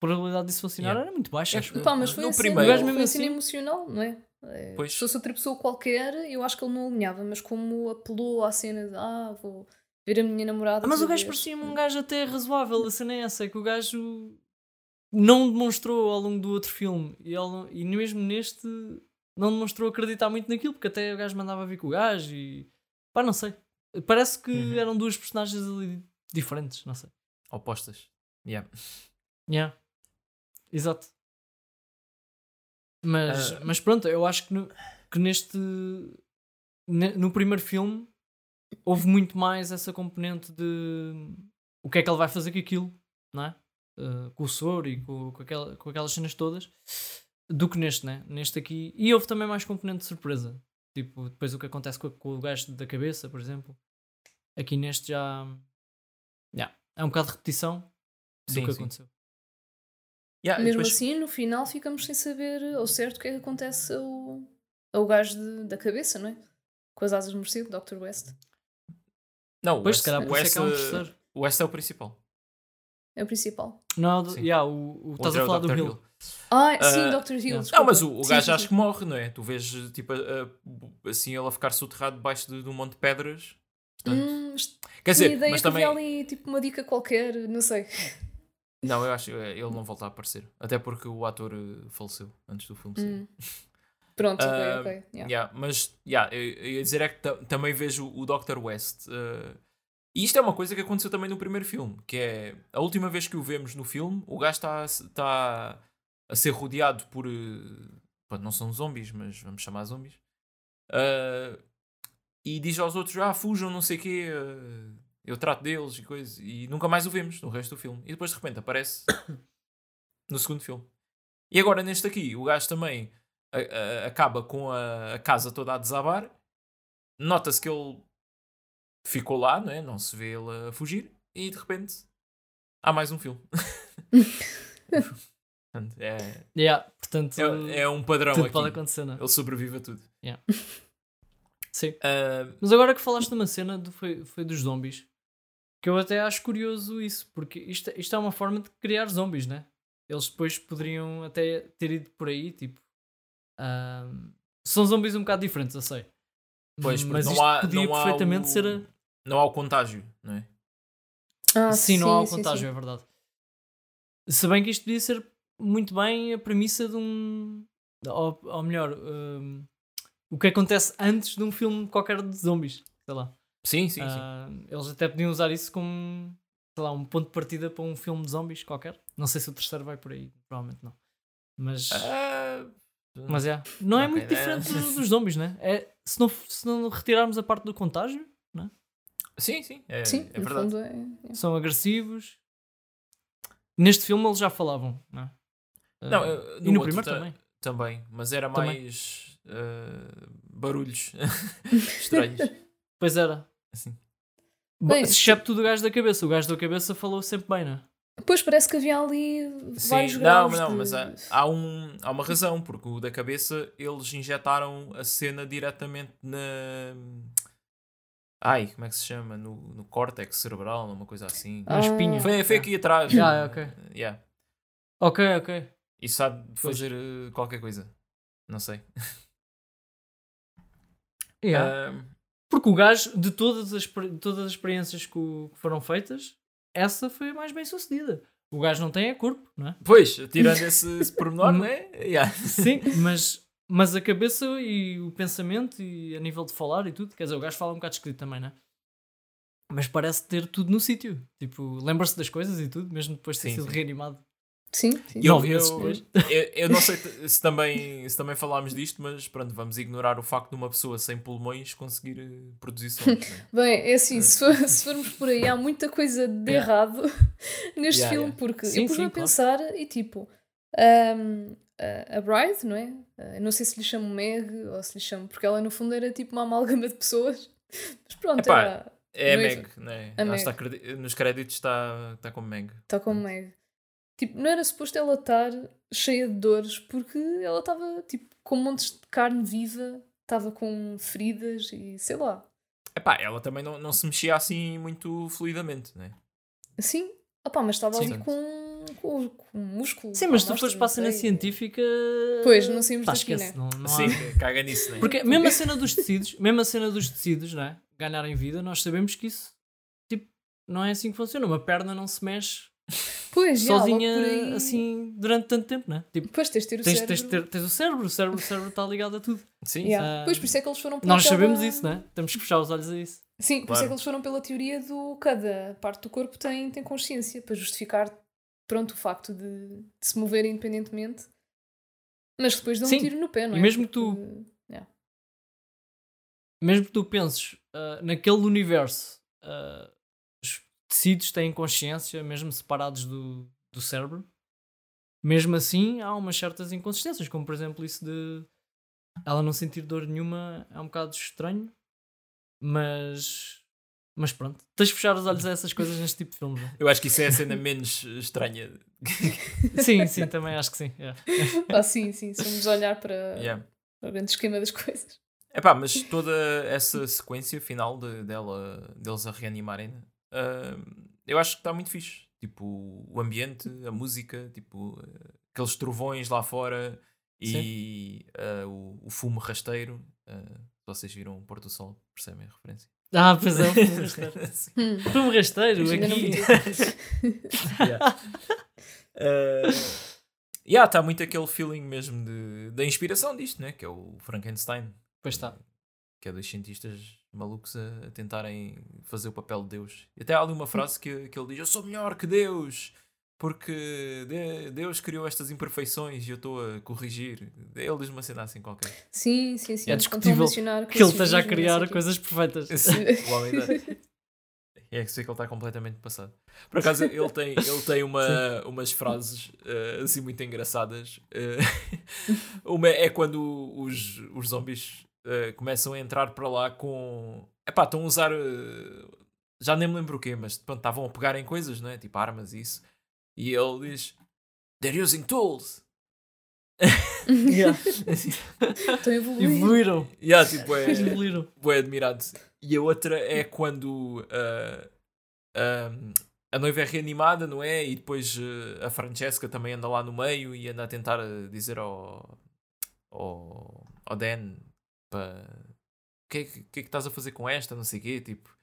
probabilidade disso funcionar Yeah. era muito baixa. É. Pá, mas foi No assim, primeiro- foi O gajo mesmo uma cena assim- emocional, não é? É, Pois. Se fosse outra pessoa qualquer, eu acho que ele não alinhava, mas como apelou à cena de ah, vou ver a minha namorada. Ah, mas o gajo vez." parecia-me um gajo até razoável. A cena é essa, é que o gajo não demonstrou ao longo do outro filme e, não- e mesmo neste não demonstrou acreditar muito naquilo, porque até o gajo mandava vir com o gajo e pá, não sei. Parece que Uhum. eram duas personagens ali diferentes, não sei. Opostas. Yeah. Yeah. Exato. Mas, Ah. mas pronto, eu acho que, no, que neste ne- no primeiro filme houve muito mais essa componente de o que é que ele vai fazer com aquilo, não é? Uh, com o soro e com, com, aquela, com aquelas cenas todas do que neste, né? Neste aqui. E houve também mais componente de surpresa. Tipo, depois o que acontece com, com o gajo da cabeça, por exemplo. Aqui neste já. Yeah, é um bocado de repetição do Sim, que sim. aconteceu. Yeah, Mesmo depois- assim, no final ficamos sem saber ao certo o que é que acontece ao, ao gajo de- da cabeça, não é? Com as asas de morcego, Dr. West. Não, o Pois, West, é um terceiro. o West é o principal. É o principal. Não, do, yeah, o, o, estás é a o falar do Dr. Hill. Hill. Ah, sim, Ah, Dr. Hill. não, desculpa. Não, mas o, o Sim, gajo sim, acho sim. que morre, não é? Tu vês tipo a- a- assim ele a ficar soterrado debaixo de, de um monte de pedras. Portanto, Hum, mas quer dizer, ideia mas que também. ali tipo uma dica qualquer, não sei. Não, eu acho que ele não volta a aparecer. Até porque o ator eh, faleceu antes do filme sair. Hum. Pronto, ok, Ah, ok. yeah. Yeah, mas yeah, eu, eu ia dizer é que ta- também vejo o Dr. West. eh, e isto é uma coisa que aconteceu também no primeiro filme, que é a última vez que o vemos no filme, o gajo está está a ser rodeado por. eh, não são zombies, mas vamos chamar zombies. Eh, e diz aos outros: Ah, fujam, não sei o quê, eh, eu trato deles e coisa. E nunca mais o vemos no resto do filme. E depois de repente aparece no segundo filme. E agora neste aqui, o gajo também a- a- acaba com a, a casa toda a desabar. Nota-se que ele ficou lá, não é? Não se vê ele a fugir. E de repente há mais um filme. Portanto, é, Yeah, portanto, é, é um padrão tudo aqui. pode acontecer, não é? Ele sobrevive a tudo. Sim. Ah, Mas agora que falaste de uma cena do, foi, foi dos zombies, que eu até acho curioso isso, porque isto, isto é uma forma de criar zombies, né? Eles depois poderiam até ter ido por aí, tipo. ahm, são zombies um bocado diferentes, eu sei. Pois, mas não isto há, podia não há perfeitamente o- ser a, Não há o contágio, não é? Ah, sim, não há o sim, contágio, sim. é verdade. Se bem que isto podia ser muito bem a premissa de um. Ou, ou melhor, hum, o que acontece antes de um filme qualquer de zombies. Sei lá. Sim, sim, sim. Ah, eles até podiam usar isso como sei lá, um ponto de partida para um filme de zombies qualquer. Não sei se o terceiro vai por aí, provavelmente não. Mas, Ah, mas é. Não é ok, muito é. diferente do- dos zombies, né? É, se, não, se não retirarmos a parte do contágio, sim, sim, é, Sim, é no verdade. é. é. são agressivos. Neste filme eles já falavam, não é? Não, Ah, eu- e no primeiro ta- também. Também, mas era Também. mais ah, barulhos estranhos. Pois era. Assim. Bem, excepto do gajo da cabeça. O gajo da cabeça falou sempre bem, não é? Pois parece que havia ali vários Sim, não, graus não, de- mas há, há, um, há uma razão, porque o da cabeça eles injetaram a cena diretamente na. Ai, como é que se chama? No, no córtex cerebral, uma coisa assim. Ah. Espinha. Foi, foi aqui atrás. Ah, ok. Yeah. Ok, ok. Isso há de Pois. fazer eh, qualquer coisa. Não sei. Yeah. Ahm, Porque o gajo, de todas as, todas as experiências que, o- que foram feitas, essa foi a mais bem sucedida. O gajo não tem é corpo, não é? pois, tirando esse, esse pormenor, não é? Yeah. Sim, mas, mas a cabeça e o pensamento e a nível de falar e tudo, quer dizer, o gajo fala um bocado escrito também, não é? Mas parece ter tudo no sítio. Tipo, lembra-se das coisas e tudo, mesmo depois de ter Sim, sido sim. reanimado. Sim, sim. Eu, eu, eu, eu não sei se também, se também falámos disto, mas pronto, vamos ignorar o facto de uma pessoa sem pulmões conseguir eh, produzir sons. né? Bem, é assim, se, for- se formos por aí, há muita coisa de Yeah. errado neste Yeah, filme, yeah. porque Sim, eu pus-me a claro. pensar e tipo, ahm, a a Bride, não é? Eu não sei se lhe chamo Meg ou se lhe chamo, porque ela no fundo era tipo uma amálgama de pessoas, mas pronto, Epá, era, É a Noiva. Meg, né? A Meg. está nos créditos está, está como Meg. está como Meg. Tipo, não era suposto ela estar cheia de dores, porque ela estava tipo com montes de carne viva, estava com feridas e sei lá. Epá, ela também não, não se mexia assim muito fluidamente, né? Assim, opá, mas estava Sim. ali com, com, com músculo. Sim, mas se tu fores para a cena científica. Pois, não saímos pá, daqui, esquece, né? não, não há- Sim, caga nisso, né? Porque mesmo a cena dos tecidos, mesmo a cena dos tecidos, não é? Ganharem vida, nós sabemos que isso tipo, não é assim que funciona. Uma perna não se mexe Pois, sozinha assim durante tanto tempo, não é? Tipo, Depois tens de ter o tens, cérebro. tens, de ter- tens o cérebro, o cérebro, o cérebro está ligado a tudo. Sim, Yeah. Ah, Pois, por isso é que eles foram Nós aquela- sabemos isso, não é? Temos que fechar os olhos a isso. Sim, por isso é que eles foram pela teoria do cada parte do corpo tem, tem consciência, para justificar pronto, o facto de, de se mover independentemente. Mas depois dão Sim, um tiro no pé, não é? e mesmo que tu- yeah. Mesmo que tu penses ah, naquele universo, os tecidos têm consciência, mesmo separados do, do cérebro, mesmo assim há umas certas inconsistências, como por exemplo isso de ela não sentir dor nenhuma é um bocado estranho, mas. Mas pronto, tens de fechar os olhos a essas coisas neste tipo de filmes. não é? Eu acho que isso é a cena menos estranha. Sim, sim, também acho que sim. é. Ah, sim, sim, se vamos olhar para, Yeah. para o grande esquema das coisas. Epá, mas toda essa sequência final de, dela, deles a reanimarem, eu acho que está muito fixe. Tipo, o ambiente, a música, tipo, eh, aqueles trovões lá fora e eh, o, o fumo rasteiro. se vocês viram o pôr do sol, percebem a referência? Ah, pois é, rasteiro. Hum, Filme rasteiro ainda não aqui. yeah. Eh, yeah, está muito aquele feeling mesmo de, da inspiração disto, né? que é o Frankenstein. Pois está. Que é dos cientistas malucos a, a tentarem fazer o papel de Deus. E até há ali uma frase que, que ele diz: Eu sou melhor que Deus, porque de- Deus criou estas imperfeições e eu estou a corrigir. Ele diz uma cena assim qualquer. Sim, sim, sim. É discutível mencionar Que ele esteja a criar coisas perfeitas. Sim, o homem da- É que sei que ele está completamente passado. Por acaso, ele tem, ele tem uma, umas frases eh, assim muito engraçadas. Eh, uma é quando os, os zombies eh, começam a entrar para lá com. Epá, estão a usar. eh, já nem me lembro o quê, mas pronto, estavam a pegar em coisas, não é? Tipo armas e isso. E ele diz: They're using tools. Yeah. Estão a evoluir. Evoluíram. yeah, tipo, é, Evoluíram. Admirado. E a outra é quando ah, a noiva é reanimada, não é? E depois ah, a Francesca também anda lá no meio e anda a tentar dizer ao, ao, ao Dan para o que, é que, que é que estás a fazer com esta, não sei o quê, tipo.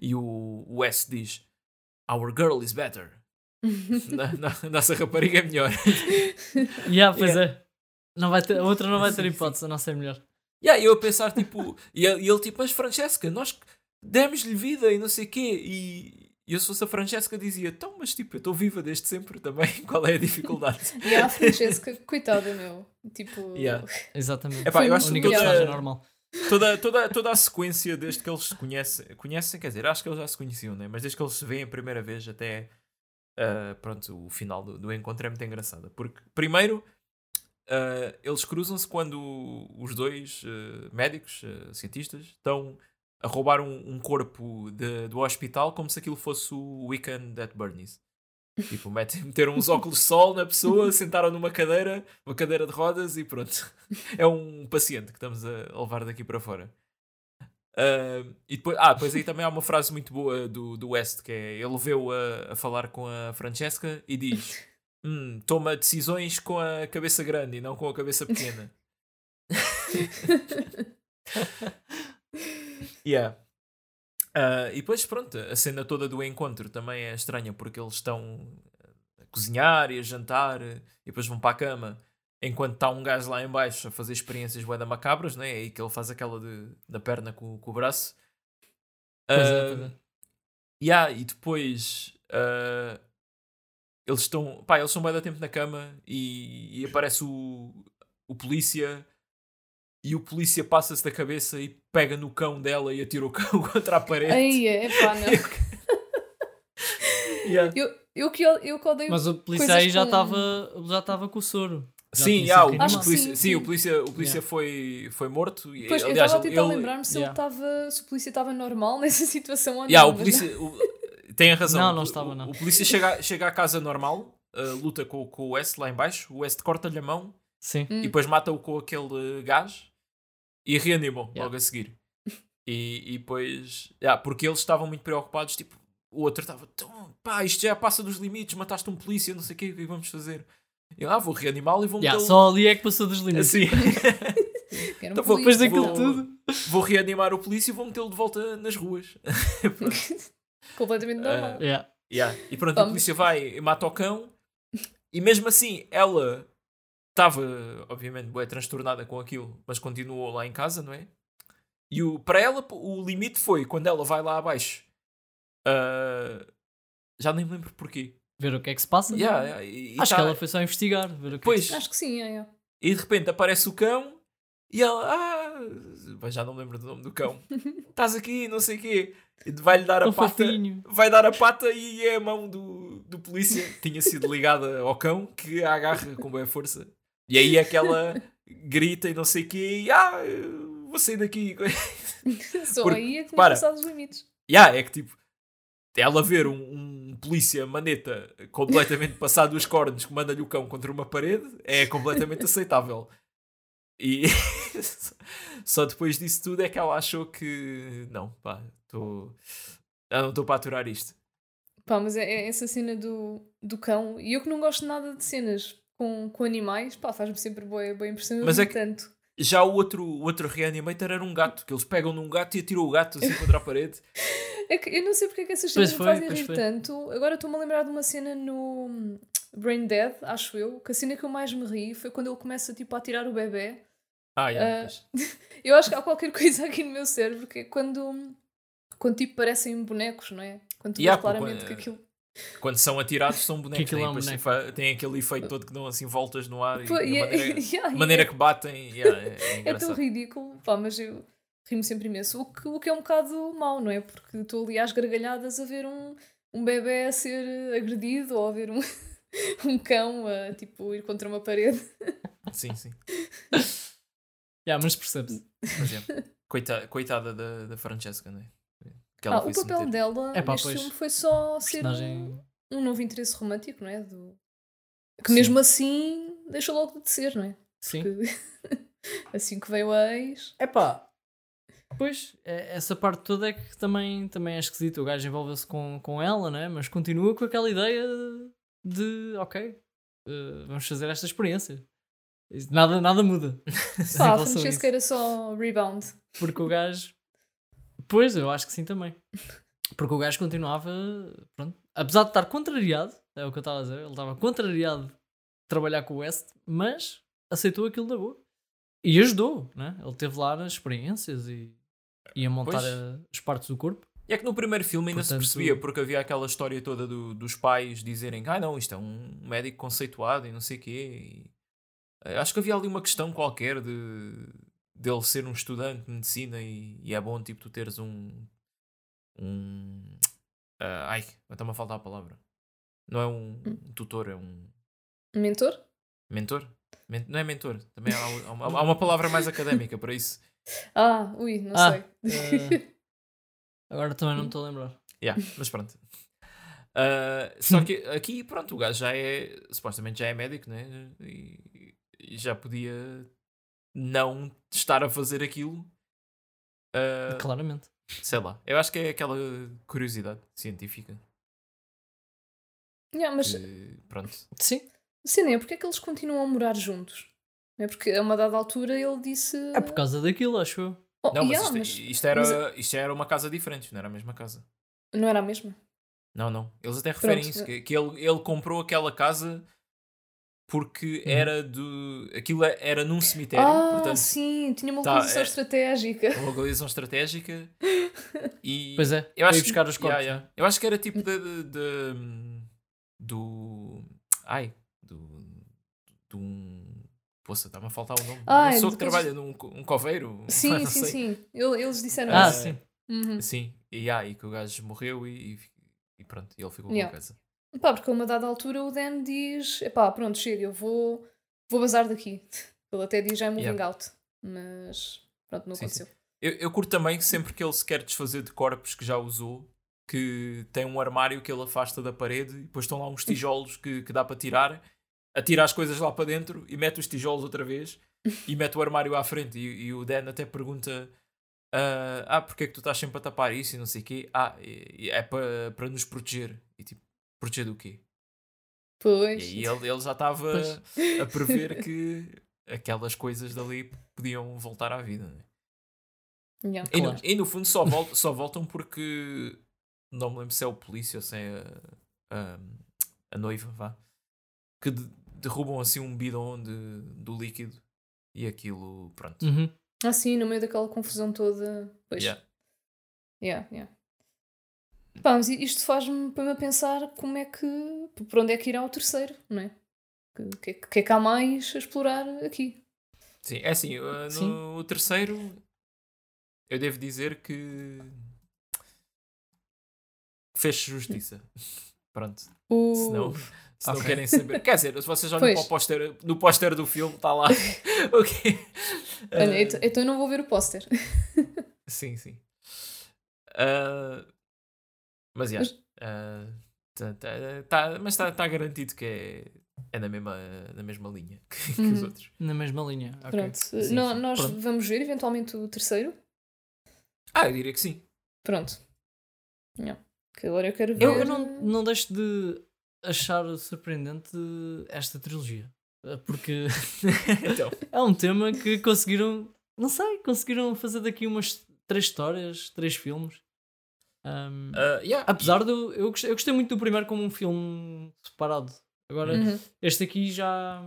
E o, o S diz Our girl is better. Na- na- Nossa rapariga é melhor. Yeah, pois é. Não vai ter, a outra não vai ter hipótese, a nossa é melhor. E aí eu a pensar, tipo, e ele, e ele tipo, mas Francesca, nós demos-lhe vida e não sei o quê. E e eu se fosse a Francesca dizia, então, mas tipo, eu estou viva desde sempre também, qual é a dificuldade? E a Francesca, coitada, meu. Tipo. Yeah. Exatamente. Epá, eu acho que toda- normal. toda, toda, toda a sequência desde que eles se conhecem, conhecem, quer dizer, acho que eles já se conheciam, né? mas desde que eles se veem a primeira vez até ah, pronto, o final do, do encontro é muito engraçado. Porque primeiro ah, eles cruzam-se quando os dois ah, médicos, cientistas, estão a roubar um, um corpo de- do hospital como se aquilo fosse o Weekend at Bernie's. Tipo, meteram uns óculos de sol na pessoa, sentaram numa cadeira, uma cadeira de rodas e pronto. É um paciente que estamos a levar daqui para fora. Uh, e depois, ah, depois aí também há uma frase muito boa do, do West, que é ele veio a, a falar com a Francesca e diz hum, toma decisões com a cabeça grande e não com a cabeça pequena. yeah. Uh, e depois, pronto, a cena toda do encontro também é estranha porque eles estão a cozinhar e a jantar e depois vão para a cama enquanto está um gajo lá em baixo a fazer experiências bué macabras, né? aí que ele faz aquela de, da perna com, com o braço. Pois é, pois é. Yeah, e depois uh, eles estão, pá, eles estão bem da tempo na cama e, e aparece o, o polícia e o polícia passa-se da cabeça e pega no cão dela e atira o cão contra a parede. Ai, é pá, não. yeah. Eu, eu, que, eu que odeio Mas o polícia aí já estava com... já estava com o soro. Já sim, yeah, o, polícia, sim, sim, sim, o polícia, o polícia yeah. foi, foi morto. Pois, aliás, eu estava a tentar lembrar-me se, yeah. se o polícia estava normal nessa situação ou yeah, não. O polícia, o, tem a razão. Não, não estava, não. O, o polícia chega, chega à casa normal, uh, luta com, com o West lá em baixo, o West corta-lhe a mão Sim. e depois mata-o com aquele gás e reanimam yeah. logo a seguir. E, e depois, yeah, porque eles estavam muito preocupados, tipo, o outro estava, pá, isto já passa dos limites, mataste um polícia, não sei o que, o que vamos fazer? E eu, ah, vou reanimá-lo e vou yeah, Só ali é que passou dos limites. Assim. então, vou, depois daquilo tudo. Vou reanimar o polícia e vou metê-lo de volta nas ruas. Completamente normal. Uh, yeah. Yeah. E pronto, Vamos. a polícia vai e mata o cão. E mesmo assim, ela estava, obviamente, bem transtornada com aquilo, mas continuou lá em casa, não é? E o, para ela, o limite foi quando ela vai lá abaixo. Uh, já nem me lembro porquê. Ver o que é que se passa. Yeah, yeah, e, Acho tá... que ela foi só investigar. Ver o que pois. É que... Acho que sim, é, é. E de repente aparece o cão e ela, ah, já não me lembro do nome do cão. Estás aqui, não sei o quê. Vai-lhe dar a pata. Fofinho. Vai dar a pata e é a mão do, do polícia. Tinha sido ligada ao cão que a agarra com boa força. E aí aquela grita e não sei o quê. E, ah, vou sair daqui. Só Porque, aí é que para, passado os limites. Yeah, é que tipo, ela ver um, um polícia maneta completamente passado os cornos que manda-lhe o cão contra uma parede é completamente aceitável. E só depois disso tudo é que ela achou que não, pá, estou. não estou para aturar isto. Pá, mas é, é, essa cena do, do cão, e eu que não gosto nada de cenas com, com animais, pá, faz-me sempre boa, boa impressão. Mas é que tanto. já o outro, o outro reanimator era um gato, que eles pegam num gato e atiram o gato assim contra a parede. É que eu não sei porque é que essas cenas me fazem rir foi. tanto. Agora estou-me a lembrar de uma cena no Brain Dead, acho eu, que a cena que eu mais me ri foi quando ele começa tipo, a tirar o bebê. Ah, yeah, uh, eu acho que há qualquer coisa aqui no meu cérebro que é quando, quando tipo parecem bonecos, não é? Quando tu yeah, vês claramente que aquilo. Quando são atirados são bonecos, é um boneco. tem aquele efeito todo que dão assim voltas no ar Pô, e, a maneira, yeah, maneira que batem yeah, é, é, é, tão ridículo, pá, mas eu rimo sempre imenso. O que, o que é um bocado mau, não é? Porque estou ali às gargalhadas a ver um, um bebê a ser agredido ou a ver um, um cão a tipo ir contra uma parede. Sim, sim. yeah, mas percebe-se. Coitada, coitada da, da Francesca, não é? Ah, o papel meter. dela é, pá, neste pois. filme foi só ser um, um, novo interesse romântico, não é? Do... Que Sim. mesmo assim deixou logo de ser, não é? Sim. Porque assim que veio a ex. É pá. Pois, é, essa parte toda é que também, também é esquisito. O gajo envolve-se com, com ela, né? mas continua com aquela ideia de, ok, uh, vamos fazer esta experiência. Nada, nada muda. Pá, a Francesca era só rebound. Porque o gajo. Pois, eu acho que sim também. Porque o gajo continuava. Pronto, apesar de estar contrariado, é o que eu estava a dizer, ele estava contrariado de trabalhar com o West, mas aceitou aquilo na boa. E ajudou, né? Ele teve lá as experiências e ia montar a, as partes do corpo. E é que no primeiro filme ainda Portanto, se percebia, porque havia aquela história toda do, dos pais dizerem ah não, isto é um médico conceituado e não sei o quê. E eh, acho que havia ali uma questão qualquer de dele ser um estudante de medicina e, e é bom tipo tu teres um um uh, ai, está-me a faltar a palavra. Não é um, um tutor, é um mentor? Mentor? Men não é mentor, também há, há, uma, há, uma, palavra mais académica para isso. Ah, ui, não ah, sei. Uh, agora também não me estou a lembrar. Yeah, mas pronto. Uh, só que aqui, pronto, o gajo já é, supostamente já é médico, né? E, e já podia não estar a fazer aquilo. Uh, Claramente. sei lá, eu acho que é aquela curiosidade científica. Yeah, mas que, pronto. Sim. sim, né? Porque é que eles continuam a morar juntos? É porque a uma dada altura ele disse. É por causa daquilo, acho eu. Oh, Não, mas, yeah, isto, mas isto era, mas- isto era uma casa diferente, não era a mesma casa. não era a mesma. Não, não. Eles até referem Pronto. isso, que, que ele, ele comprou aquela casa porque Uhum. era do. Aquilo era num cemitério, ah, portanto, sim, tinha uma tá, localização é- estratégica. uma localização estratégica. E Pois é, eu acho buscar os corpos. yeah, yeah. Eu acho que era tipo de, de- de- do. Ai, do. De um. Poxa, está-me a faltar o nome. Ah, uma é pessoa que trabalha num um coveiro. Sim, sim, sei. sim. Eu- Eles disseram Ah, isso. sim. Uhum. Sim, e, e que o gajo morreu e, e- e pronto, e ele ficou Yeah. com a casa. Pá, porque a uma dada altura o Dan diz: epá, pronto, chega, eu vou, vou bazar daqui. Ele até diz: I'm moving Yeah. out. Mas pronto, não Sim, sim. aconteceu. Eu, eu curto também que sempre que ele se quer desfazer de corpos que já usou, que tem um armário que ele afasta da parede e depois estão lá uns tijolos que, que dá para tirar, atira as coisas lá para dentro e mete os tijolos outra vez e mete o armário à frente. E, e o Dan até pergunta: ah, ah, porque é que tu estás sempre a tapar isso e não sei o quê? Ah, é para para nos proteger. Proteger do quê? Pois. E aí ele, ele já estava Pois. a prever que aquelas coisas dali podiam voltar à vida. né? Yeah. E, no, Claro. e no fundo só, vol- só voltam porque não me lembro se é o polícia ou se é a, a, a noiva, vá, que de- derrubam assim um bidon de, do líquido e aquilo, pronto. Uhum. Ah, sim, no meio daquela confusão toda. Pois. Yeah. Yeah, yeah. Pá, mas isto faz-me põe-me a pensar como é que. por onde é que irá o terceiro, não é? O que, que, que é que há mais a explorar aqui? Sim, é assim, uh, no Sim. terceiro eu devo dizer que fez justiça. Pronto. Se não, se não Ok. querem saber. Quer dizer, se vocês olham Pois. para o póster, no póster do filme, está lá. o quê? Olha, Uh, então, eu não vou ver o póster. Sim, sim. Ah, mas já. Mas- ah, tá- tá- tá- mas está tá garantido que é, é na, mesma, na mesma linha que, que os Uhum. outros. Na mesma linha. ok. Pronto. Sim, No- sim. nós Pronto. vamos ver eventualmente o terceiro. Ah, eu diria que sim. Pronto. Yeah. Que agora eu quero ver. Eu, eu não, não deixo de achar surpreendente esta trilogia. Eh, Porque Então, é um tema que conseguiram, não sei, conseguiram fazer daqui umas três histórias, três filmes. Ahm, ah, yeah, apesar de eu, eu gostei, eu gostei muito do primeiro como um filme separado. Agora, Uhum. este aqui já.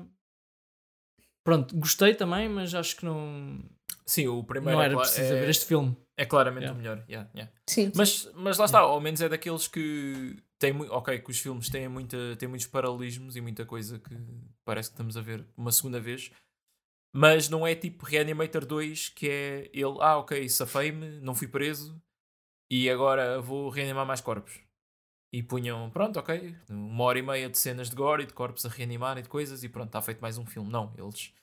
Pronto, gostei também, mas acho que não, Sim, o primeiro não é, era cla- preciso é, ver este filme. é claramente Yeah. o melhor. yeah, yeah. Sim. Mas, mas lá está, ao menos é daqueles que tem muito. Ok, que os filmes têm, muita, têm muitos paralelismos e muita coisa que parece que estamos a ver uma segunda vez. Mas não é tipo Reanimator 2 que é ele, ah, ok, safei-me, não fui preso e agora vou reanimar mais corpos. E punham, pronto, ok, uma hora e meia de cenas de gore e de corpos a reanimar e de coisas e pronto, está feito mais um filme. Não, eles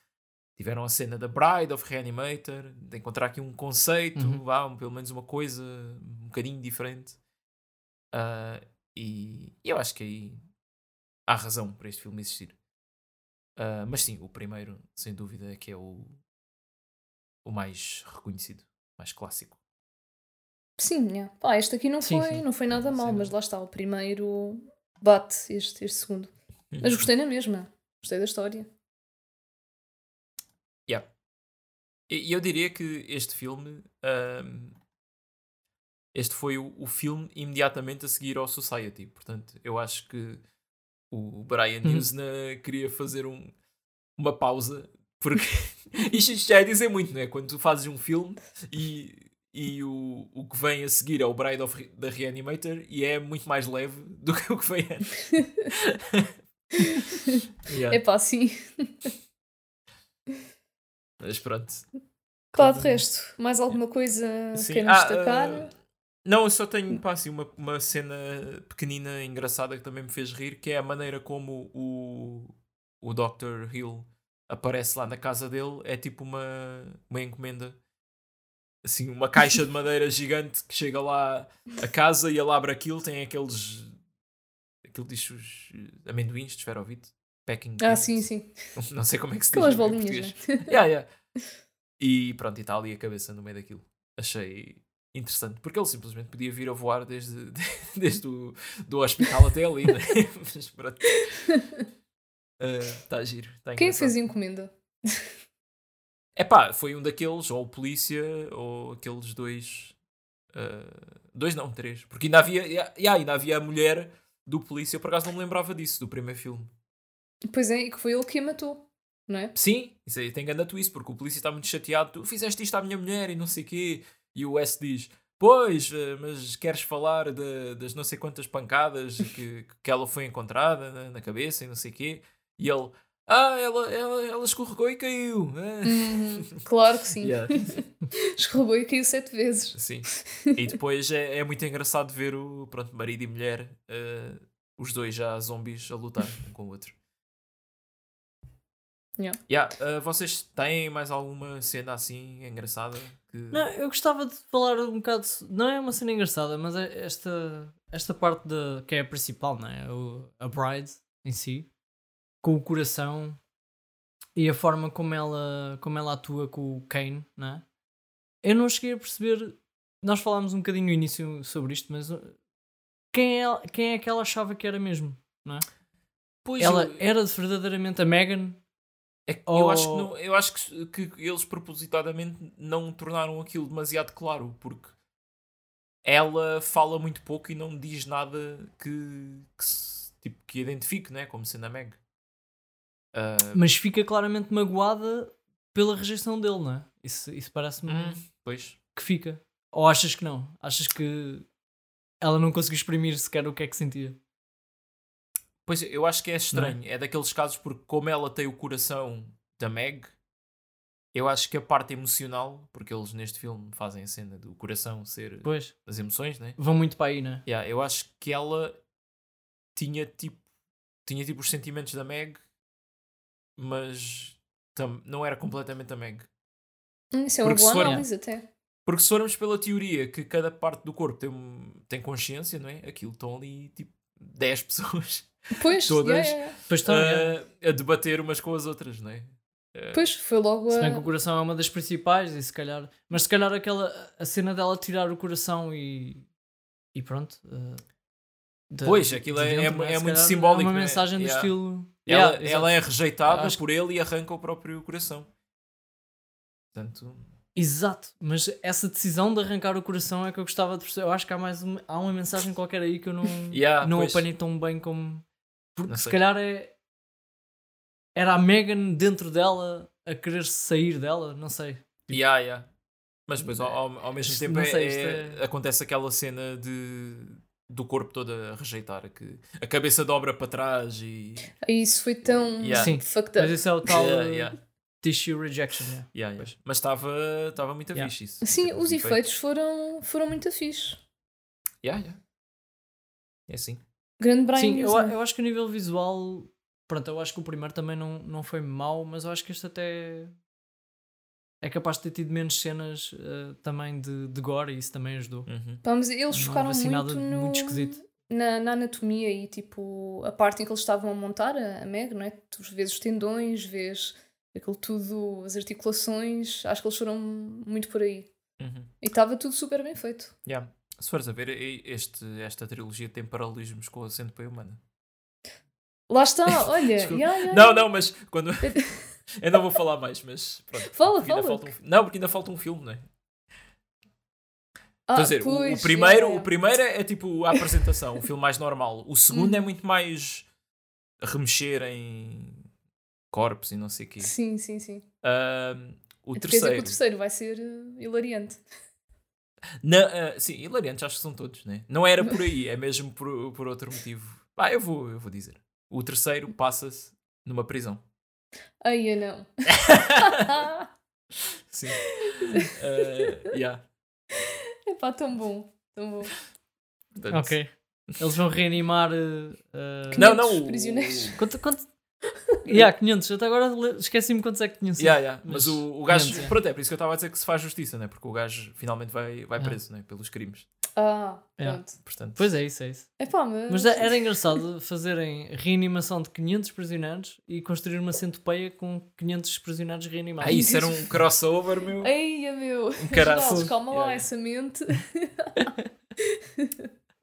tiveram a cena da Bride of Reanimator, de encontrar aqui um conceito, Uhum. vá, pelo menos uma coisa um bocadinho diferente. Ah, e, e eu acho que aí há razão para este filme existir. Ah, mas sim, o primeiro, sem dúvida, é que é o, o mais reconhecido, mais clássico. Sim, yeah. Pá, este aqui não, Sim, foi, sim. não foi nada mal, mas lá está, o primeiro bate este, este segundo. Mas gostei na mesma. Gostei da história. Yeah. E eu diria que este filme. ahm, este foi o, o filme imediatamente a seguir ao Society. Portanto, eu acho que o Brian Uhum. Usna queria fazer um, uma pausa. Porque isto, isto já é dizer muito, não é? Quando tu fazes um filme e, e o, o que vem a seguir é o Bride of, da Reanimator e é muito mais leve do que o que vem antes. Yeah. É pá, sim. Mas pronto. Pá, de resto, mais alguma coisa Sim. queiram Ah, destacar? ah, não, eu só tenho pá, assim, uma, uma cena pequenina, engraçada que também me fez rir, que é a maneira como o, o Dr. Hill aparece lá na casa dele. É tipo uma, uma encomenda. Assim, uma caixa de madeira gigante que chega lá a casa e ele abre aquilo, tem aqueles aquilo diz os eh, amendoins de esferovite. Packing. Ah, sim, sim. Não sei como é que se Aquelas diz. em bolinhas, né? Yeah, yeah. E pronto, e está ali a cabeça no meio daquilo. Achei interessante, porque ele simplesmente podia vir a voar desde, desde o do hospital até ali, né? Mas pronto. Está giro. Tá Quem fez a encomenda? É pá, foi um daqueles, ou o polícia, ou aqueles dois. ah, dois não, três. Porque ainda havia, yeah, ainda havia a mulher do polícia, eu por acaso não me lembrava disso, do primeiro filme. Pois é, e que foi ele que a matou, não é? Sim, isso aí tem grande twist, porque o polícia está muito chateado. Tu fizeste isto à minha mulher e não sei o quê. E o S diz: Pois, eh, mas queres falar de- das não sei quantas pancadas que, que ela foi encontrada na, na cabeça e não sei o quê. E ele: Ah, ela, ela, ela escorregou e caiu. Ah. Uhum, claro que sim. Yeah, Escorregou e caiu sete vezes. sim. E depois é, é muito engraçado ver o pronto, marido e mulher, eh, os dois já zombies, a lutar um com o outro. Yeah. Yeah, eh, vocês têm mais alguma cena assim engraçada? Que... Não, eu gostava de falar um bocado. Não é uma cena engraçada, mas é esta, esta parte da, que é a principal, não é? O, a Bride em si, com o coração e a forma como ela, como ela atua com o Kane, não é? Eu não cheguei a perceber. Nós falámos um bocadinho no início sobre isto, mas uh, quem é, quem é que ela achava que era mesmo? Não é? Pois ela eu, era verdadeiramente a Megan? é ou- eu acho, que, não- eu acho que, que eles propositadamente não tornaram aquilo demasiado claro, porque ela fala muito pouco e não diz nada que, que, tipo, que identifique né, como sendo a Meg. Ah, Mas fica claramente magoada pela rejeição dele, não é? Isso, isso parece-me. hum, pois. que fica? Ou achas que não? Achas que ela não conseguiu exprimir sequer o que é que sentia? Pois eu acho que é estranho. É daqueles casos porque como ela tem o coração da Meg, eu acho que a parte emocional, porque eles neste filme fazem a cena do coração ser Pois, as emoções, né? vão muito para aí, né? Yeah, eu acho que ela tinha tipo tinha tipo os sentimentos da Meg, mas tam- não era completamente a Meg. Hum, Isso é uma Porque boa análise até. Porque se formos pela teoria que cada parte do corpo tem, tem consciência, não é? Aquilo estão ali tipo 10 pessoas Pois, Todas. yeah, yeah, yeah. Pois estão, é. a, a debater umas com as outras, não é? pois foi logo Se bem que o a. coração é uma das principais e se calhar... Mas se calhar aquela... A cena dela tirar o coração e... E pronto. eh, de- Pois, de aquilo é- dentro, é- é Se muito simbólico, É uma né? mensagem do Yeah. estilo... Ela, Yeah, ela é rejeitada Acho por ele e arranca o próprio coração. Portanto, Exato, mas essa decisão de arrancar o coração é que eu gostava de perceber. Eu acho que há mais uma, há uma mensagem qualquer aí que eu não, Yeah, não pois. apanhei tão bem como. Porque se calhar é. Era a Megan dentro dela a querer sair dela, não sei. yeah, yeah. Mas depois ao, ao- ao mesmo tempo é- sei, isto é- é- acontece aquela cena de do corpo todo a rejeitar que a cabeça dobra para trás e Isso foi tão Yeah. Sim, fucked Mas up. isso é o tal Yeah, yeah, tissue rejection. yeah. yeah, yeah. mas estava estava muito Yeah. fixe isso Sim, Tipo, os efeitos foram, foram muito fixe. yeah, yeah. é assim Grande Brian Sim, eu, eu acho que a nível visual. Pronto, eu acho que o primeiro também não, não foi mau, mas eu acho que este até. É capaz de ter tido menos cenas uh, também de, de gore e isso também ajudou. Uhum. Eles focaram assim muito, nada no, muito esquisito. Na, na anatomia e tipo a parte em que eles estavam a montar a, a Meg, não é? Tu vês os tendões, vês aquilo tudo, as articulações, acho que eles foram muito por aí. Uhum. E estava tudo super bem feito. Yeah. se fores a ver este, esta trilogia tem paralelismos com a centopeia humana Lá está, olha. Yeah, yeah, Não, não, mas quando. eu não vou falar mais, mas. Pronto, Fala, fala. falta um Não, porque ainda falta um filme, não é? Ah, Quer dizer, o- o, pois, primeiro, yeah. o primeiro é tipo a apresentação, o filme mais normal. O segundo é Uhum. muito mais remexer em corpos e não sei o quê. Sim, sim, sim. Ahm, o Então quer dizer que terceiro. o terceiro vai ser eh, hilariante. Na, ah, sim, hilariantes acho que são todos, né? Não era por aí, é mesmo por, por outro motivo. Ah, eu vou, eu vou dizer. O terceiro passa-se numa prisão. Ai, eu não. Sim. Ah, yeah. Epá, tão bom. Tão bom. Portanto, Ok. Eles vão reanimar. uh, uh, Não, 500 não. prisioneiros. Quanto, quanto... yeah, 500. Até agora esqueci-me quantos é que tinham sido. Yeah, yeah. Mas, o, o gajo. 500, é. Pronto, é por isso que eu estava a dizer que se faz justiça, né? Porque o gajo finalmente vai, vai preso né? pelos crimes. Ah, Yeah. pronto. Portanto, Pois é, isso é isso. Epá, mas. Mas é- era engraçado fazerem reanimação de 500 prisioneiros e construir uma centopeia com 500 prisioneiros reanimados. ah, isso era um crossover, meu. Eia, meu. caraças. Jorge, calma lá Yeah. essa mente.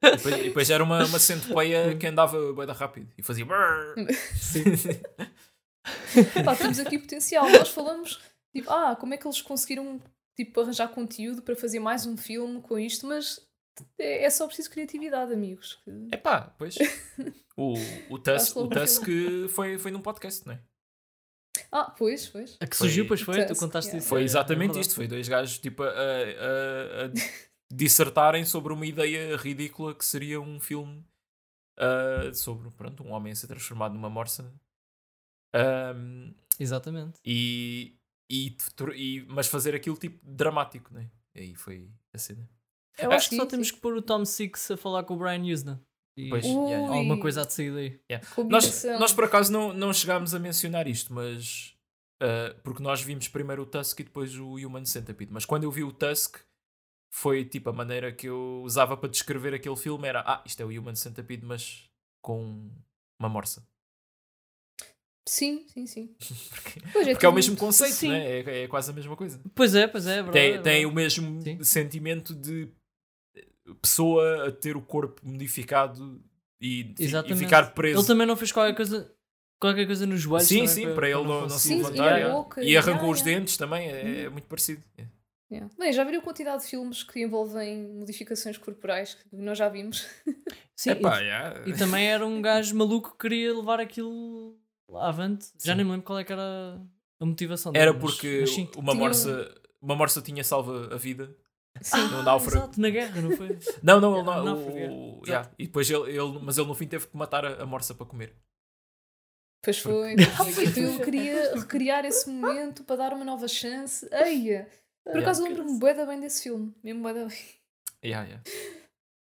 E depois, e depois era uma, uma centopeia que andava bem rápido e fazia. brrr. Epá, temos aqui potencial. Nós falamos, tipo, ah, como é que eles conseguiram tipo, arranjar conteúdo para fazer mais um filme com isto, mas é, é só preciso criatividade, amigos. Epá, pois. O, o Tusk, o um Tusk foi, foi num podcast, não é? Ah, pois, pois. A que surgiu, pois foi, tu Tusk, contaste yeah. isso. Foi é- é exatamente verdade. isto. Foi dois gajos tipo, a, a- a dissertarem sobre uma ideia ridícula que seria um filme ah, sobre pronto, um homem a ser transformado numa morsa. Ahm, Exatamente. e, e, e- mas fazer aquilo tipo dramático, né? E aí foi a cena. Eu Acho que só temos que pôr o Tom Six a falar com o Brian Usna. E Pois, yeah. alguma coisa há de sair daí. Nós, nós por acaso não, não chegámos a mencionar isto, mas ah, porque nós vimos primeiro o Tusk e depois o Human Centipede. Mas quando eu vi o Tusk, foi tipo a maneira que eu usava para descrever aquele filme: era ah, isto é o Human Centipede, mas com uma morsa. Sim, sim, sim. Porque, Pois porque é o mesmo conceito, né? é, é quase a mesma coisa. Pois é, pois é, é verdade. Tem, é tem o verdade. mesmo Sim. sentimento de pessoa a ter o corpo modificado e, e ficar preso. Ele também não fez qualquer coisa, qualquer coisa nos joelhos. Sim, sim, para, ele não, não se. Sim, levantar. e boca, e arrancou yeah, os yeah. dentes também, é, é muito parecido. É. Yeah. Bem, já viram a quantidade de filmes que envolvem modificações corporais que nós já vimos? Sim, Epá, e, yeah. e também era um gajo maluco que queria levar aquilo lá avante. Já Sim. nem me lembro qual é que era a motivação dele. Era mas- porque mas sim. uma, Tinha um- morsa, uma morsa tinha salva a vida Sim. no náufrago. Exato, na guerra, não foi? Não, não, ele Ah, não. o- é. o- yeah. E depois ele, ele- mas ele no fim teve que matar a, a morsa para comer. Pois foi. pois foi. Então ele queria recriar esse momento para dar uma nova chance. Eia! Por Yeah. acaso lembro-me bué da bem desse filme. Mesmo bué da bem. Yeah, yeah.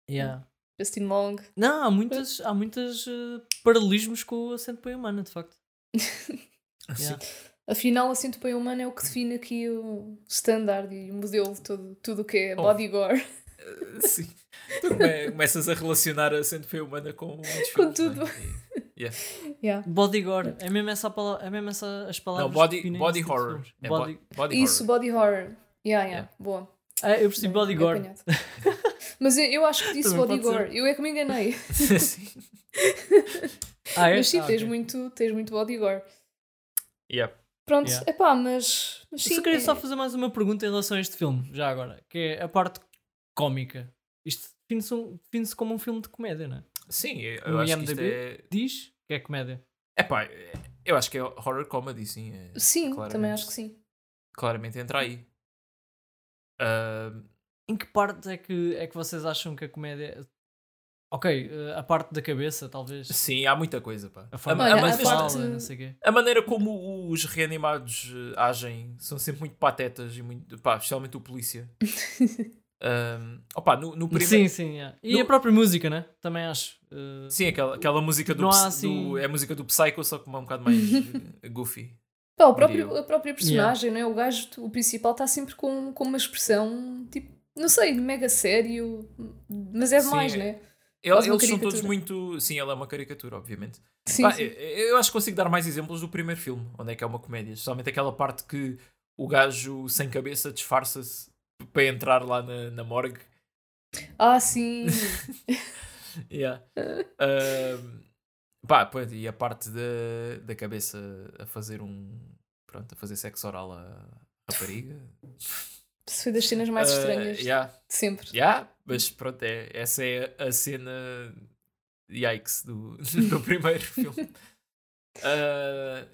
Yeah. Justin Long. Não, há muitas, há muitas eh, paralelismos com o acento pai humana, de facto. Yeah. Afinal, a centopeia humana é o que define aqui o standard e o modelo de todo, tudo o que é Oh. body gore. Sim. Tu come- começas a relacionar a centopeia humana com muitos Com filmes, tudo. né? Yeah. Yeah. Bodyguard, é mesmo, essa é mesmo essa as palavras Não, body, que definem body tipo horror. filmes. É Body- bo- body Isso, horror. body horror. Yeah, yeah. Yeah. Boa. Ah, eu percebi Bem, bodyguard. Mas eu, eu acho que disse Também body pode ser. gore. Eu é que me enganei. Sim. Ah, é? Mas sim, Ah, tens, ok. muito, tens muito body gore. Yeah. Pronto, Yeah. epá, mas, mas Eu sim. só queria é- só fazer mais uma pergunta em relação a este filme, já agora, que é a parte cómica. Isto define-se um- define-se como um filme de comédia, não é? Sim, eu No acho que isto IMDb? é. Diz que é comédia. Epá, eu acho que é horror comedy, sim. é- Sim, também acho que sim. Claramente entra aí. Ah, Em que parte é que, é que vocês acham que a comédia. Ok, eh, a parte da cabeça, talvez. sim, há muita coisa, pá. A forma Olha, a fala, parte- não sei o quê. A maneira como os reanimados eh, agem são sempre muito patetas e muito. pá, especialmente o polícia. Um, opa, no, no primeiro. Sim, sim, yeah. E No- a própria música, né? Também acho. eh, Sim, aquela, aquela música do, há assim- do- É a música do Psycho, só que é um bocado mais goofy. Pá, o próprio, a própria personagem, não é? o gajo, o principal, está sempre com, com uma expressão, tipo, não sei, mega sério, mas é Sim, demais, é- né? Ele- eles são todos muito. Sim, ela é uma caricatura, obviamente. Sim, Pá, sim. eu, acho que consigo dar mais exemplos do primeiro filme, onde é que é uma comédia. Especialmente aquela parte que o gajo sem cabeça disfarça-se para entrar lá na, na morgue. Ah, sim. Yeah. Ahm, pá, pois, e a parte da, da cabeça a fazer um. Pronto, a fazer sexo oral à rapariga. Isso foi das cenas mais Ah, estranhas yeah, de sempre. yeah, mas pronto, é, essa é a cena yikes do, do primeiro filme. Ah,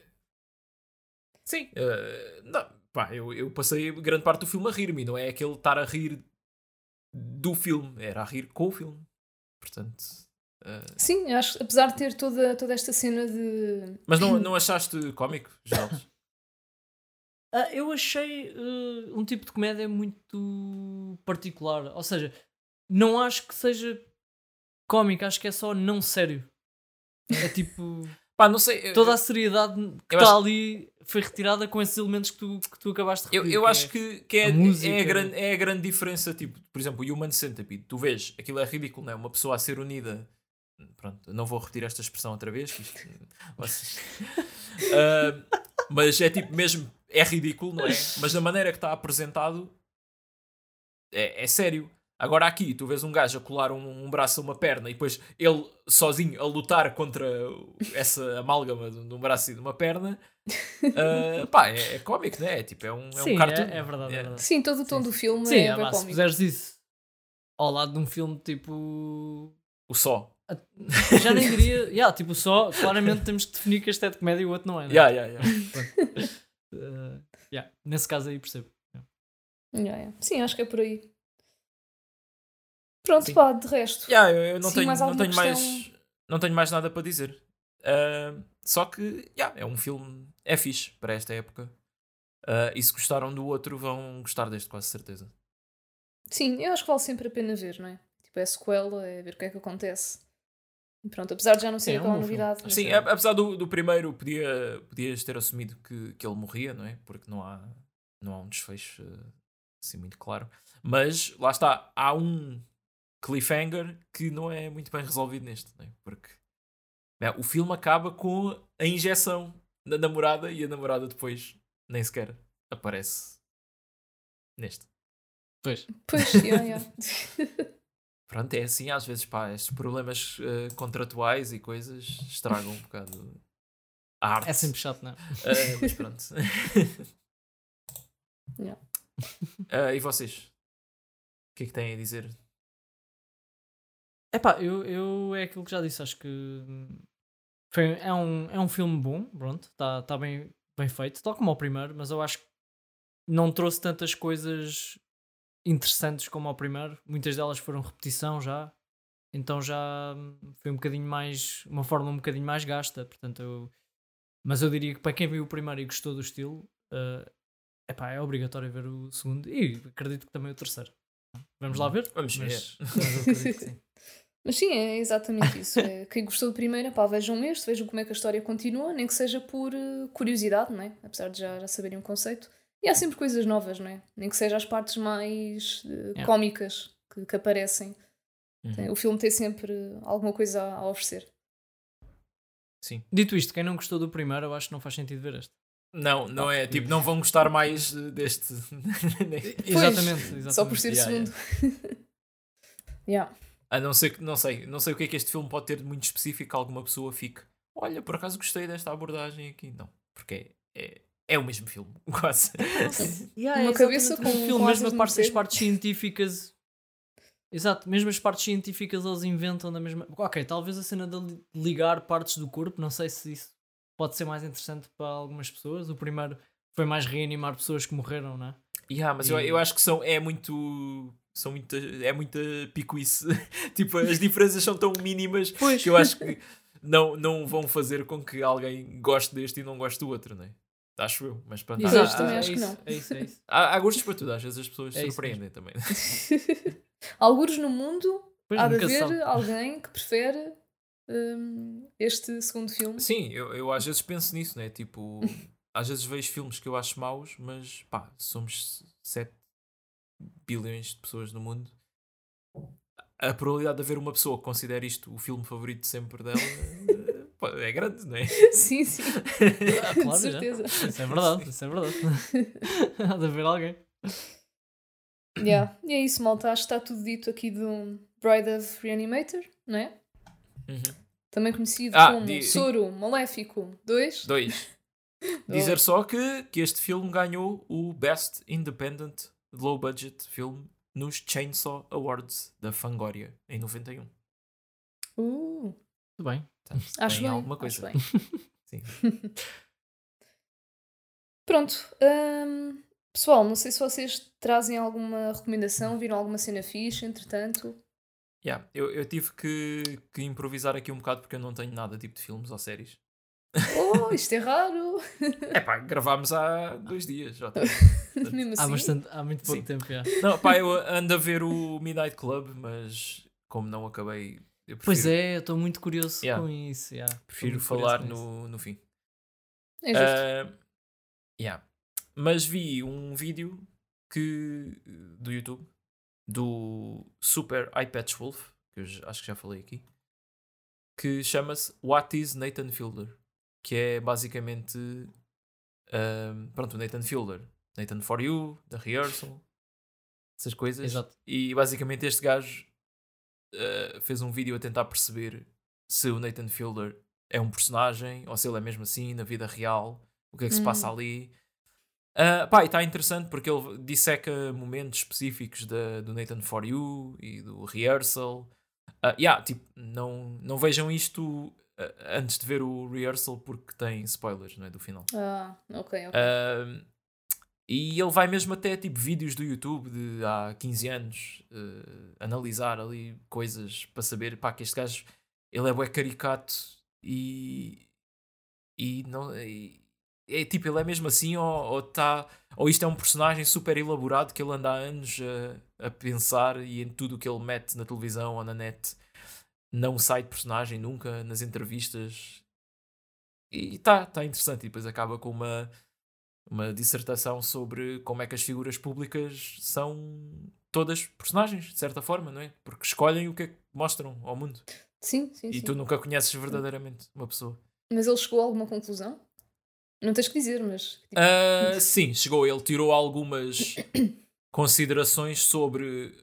sim, ah, não, pá, eu, eu passei grande parte do filme a rir-me, não é aquele estar a rir do filme, era a rir com o filme. Portanto. ah, Sim, acho, apesar de ter toda, toda esta cena de. Mas não, não achaste cómico, Geraldo? Ah, eu achei eh, um tipo de comédia muito particular. Ou seja, não acho que seja cómico, acho que é só não sério. É tipo. Pá, não sei. eu- Toda a seriedade que eu está acho- ali foi retirada com esses elementos que tu, que tu acabaste de Eu, referir. eu que acho é- que, que é, a música. é, a grande, é a grande diferença. Tipo, por exemplo, o Human Centipede. Tu vês, aquilo é ridículo, não é? Uma pessoa a ser unida. Pronto, não vou repetir esta expressão outra vez. isto- vocês- Ah, mas é tipo, mesmo, é ridículo, não é? Mas da maneira que está apresentado, é, é sério. Agora aqui, tu vês um gajo a colar um, um braço a uma perna e depois ele sozinho a lutar contra essa amálgama de, de um braço e de uma perna. ah, pá, é, é cómico, não é? É Tipo, é um, é Sim, um cartoon. é, é verdade, é É. verdade. Sim, todo o tom Sim, do filme Sim, é pá, se fizeres isso ao lado de um filme tipo. O só. Já nem diria. Yeah, tipo, só. Claramente temos que definir que este é de comédia e o outro não é. né? Yeah, yeah, yeah. Uh, yeah, Nesse caso aí percebo. Yeah, yeah. Sim, acho que é por aí. Pronto, Sim. pá, de resto. Eu, eu não, Sim, tenho, mais não, tenho questão? mais, não tenho mais nada para dizer. Ah, só que é um filme, é fixe para esta época. Ah, e se gostaram do outro, vão gostar deste, quase certeza. Sim, eu acho que vale sempre a pena ver, não é? Tipo, é sequela, é ver o que é que acontece. Pronto, apesar de já não ser é um aquela filme. novidade. Sim, é- apesar do, do primeiro, podia, podias ter assumido que, que ele morria, não é? Porque não há, não há um desfecho ah, assim muito claro. Mas lá está, há um cliffhanger que não é muito bem resolvido neste, não é? Porque é, o filme acaba com a injeção da namorada e a namorada depois nem sequer aparece neste. Pois. Pois, yeah, yeah. Pronto, é assim, às vezes, pá, estes problemas eh, contratuais e coisas estragam um bocado a arte. É sempre chato, não é? Ah, mas pronto. Yeah. Ah, e vocês? O que é que têm a dizer? Epá, eu, eu é aquilo que já disse, acho que hum, foi, é, um, é um filme bom, pronto, está tá bem, bem feito, tal como o primeiro, mas eu acho que não trouxe tantas coisas interessantes como ao primeiro, muitas delas foram repetição já, então já hum, foi um bocadinho mais, uma forma um bocadinho mais gasta, portanto eu, mas eu diria que para quem viu o primeiro e gostou do estilo, eh, epá, é obrigatório ver o segundo e acredito que também o terceiro. Vamos lá ver? Vamos ver. Mas sim, é exatamente isso. É, quem gostou do primeiro, pá, vejam este, vejam como é que a história continua, nem que seja por eh, curiosidade, não é? Apesar de já, já saberem o conceito. E há sempre coisas novas, não é? Nem que seja as partes mais Yeah. cómicas que, que aparecem. Uhum. Tem- O filme tem sempre alguma coisa a, a oferecer. Sim. Dito isto, quem não gostou do primeiro, eu acho que não faz sentido ver este. Não, não é tipo, não vão gostar mais eh, deste. Exatamente, exatamente. Só por ser Yeah, segundo. Yeah. A não ser que, não sei, não sei o que é que este filme pode ter de muito específico que alguma pessoa fique. Olha, por acaso gostei desta abordagem aqui. Não, porque é, é, é o mesmo filme, quase. Yeah, Uma é cabeça com- o filme, com mesmo as morcego. partes científicas. Exato, mesmo as partes científicas eles inventam da mesma. Ok, talvez a cena de li- ligar partes do corpo, não sei se isso pode ser mais interessante para algumas pessoas. O primeiro foi mais reanimar pessoas que morreram, não é? Yeah, mas eu, E- eu acho que são, é muito. São muita, é muita picuice. tipo, as diferenças são tão mínimas Pois. que eu acho que não, não vão fazer com que alguém goste deste e não goste do outro, não é? Acho eu, mas pronto. Exato, há, também é acho que isso, não. É isso, é isso. há, há gostos para tudo, às vezes as pessoas É isso surpreendem também. Alguns no mundo Pois, há de haver sabe. alguém que prefere hum, este segundo filme. Sim, eu, eu às vezes penso nisso, né? Tipo, às vezes vejo filmes que eu acho maus, mas pá, somos 7 bilhões de pessoas no mundo. A probabilidade de haver uma pessoa que considere isto o filme favorito sempre dela é grande, não é? Sim, sim, Ah, de claro, já. certeza. Isso é verdade, isso é verdade. Há de haver alguém. Yeah. E é isso, malta. Acho que está tudo dito aqui do Bride of Reanimator, não é? Uhum. Também conhecido Ah, como di- Soro Maléfico 2. Dois. Dizer só que, que este filme ganhou o Best Independent Low Budget Film nos Chainsaw Awards da Fangoria em 91. Uh, Tudo bem. Portanto, acho bem. alguma acho coisa. bem. Sim. Pronto. hum, pessoal, não sei se vocês trazem alguma recomendação, viram alguma cena fixe, entretanto. Yeah, eu, eu tive que, que improvisar aqui um bocado porque eu não tenho nada tipo de filmes ou séries. Oh, isto é raro! É pá, gravámos há dois dias. Já. Mesmo assim. Há, bastante, há muito pouco Sim. tempo já. não, pá, eu ando a ver o Midnight Club, mas como não acabei, prefiro, Pois é, eu estou muito curioso Yeah. com isso. yeah. Prefiro falar no, no fim. É justo. Ah, Yeah. Mas vi um vídeo que, do YouTube do Super iPad Wolf, que eu acho que já falei aqui, que chama-se What is Nathan Fielder? Que é basicamente ahm, pronto, o Nathan Fielder, Nathan for You, The Rehearsal, essas coisas. Exato. E basicamente este gajo ah, fez um vídeo a tentar perceber se o Nathan Fielder é um personagem ou se ele é mesmo assim na vida real, o que é que se passa Hum. ali. Ah, pá, e está interessante porque ele disseca momentos específicos da, do Nathan For You e do Rehearsal. Ah, yeah, tipo, não, não vejam isto ah, antes de ver o Rehearsal porque tem spoilers não é, do final. Ah, ok, ok. Ah, e ele vai mesmo até tipo vídeos do YouTube de há 15 anos eh, analisar ali coisas para saber pá, que este gajo ele é bué caricato e, e não e- é tipo ele é mesmo assim ou, ou, tá, ou isto é um personagem super elaborado que ele anda há anos a, a pensar e em tudo o que ele mete na televisão ou na net não sai de personagem nunca nas entrevistas. E tá, tá interessante e depois acaba com uma uma dissertação sobre como é que as figuras públicas são todas personagens, de certa forma, não é? Porque escolhem o que é que mostram ao mundo. Sim, sim, E sim. tu nunca conheces verdadeiramente uma pessoa. Mas ele chegou a alguma conclusão? Não tens que dizer, mas. tipo, Ah, sim, chegou. Ele tirou algumas considerações sobre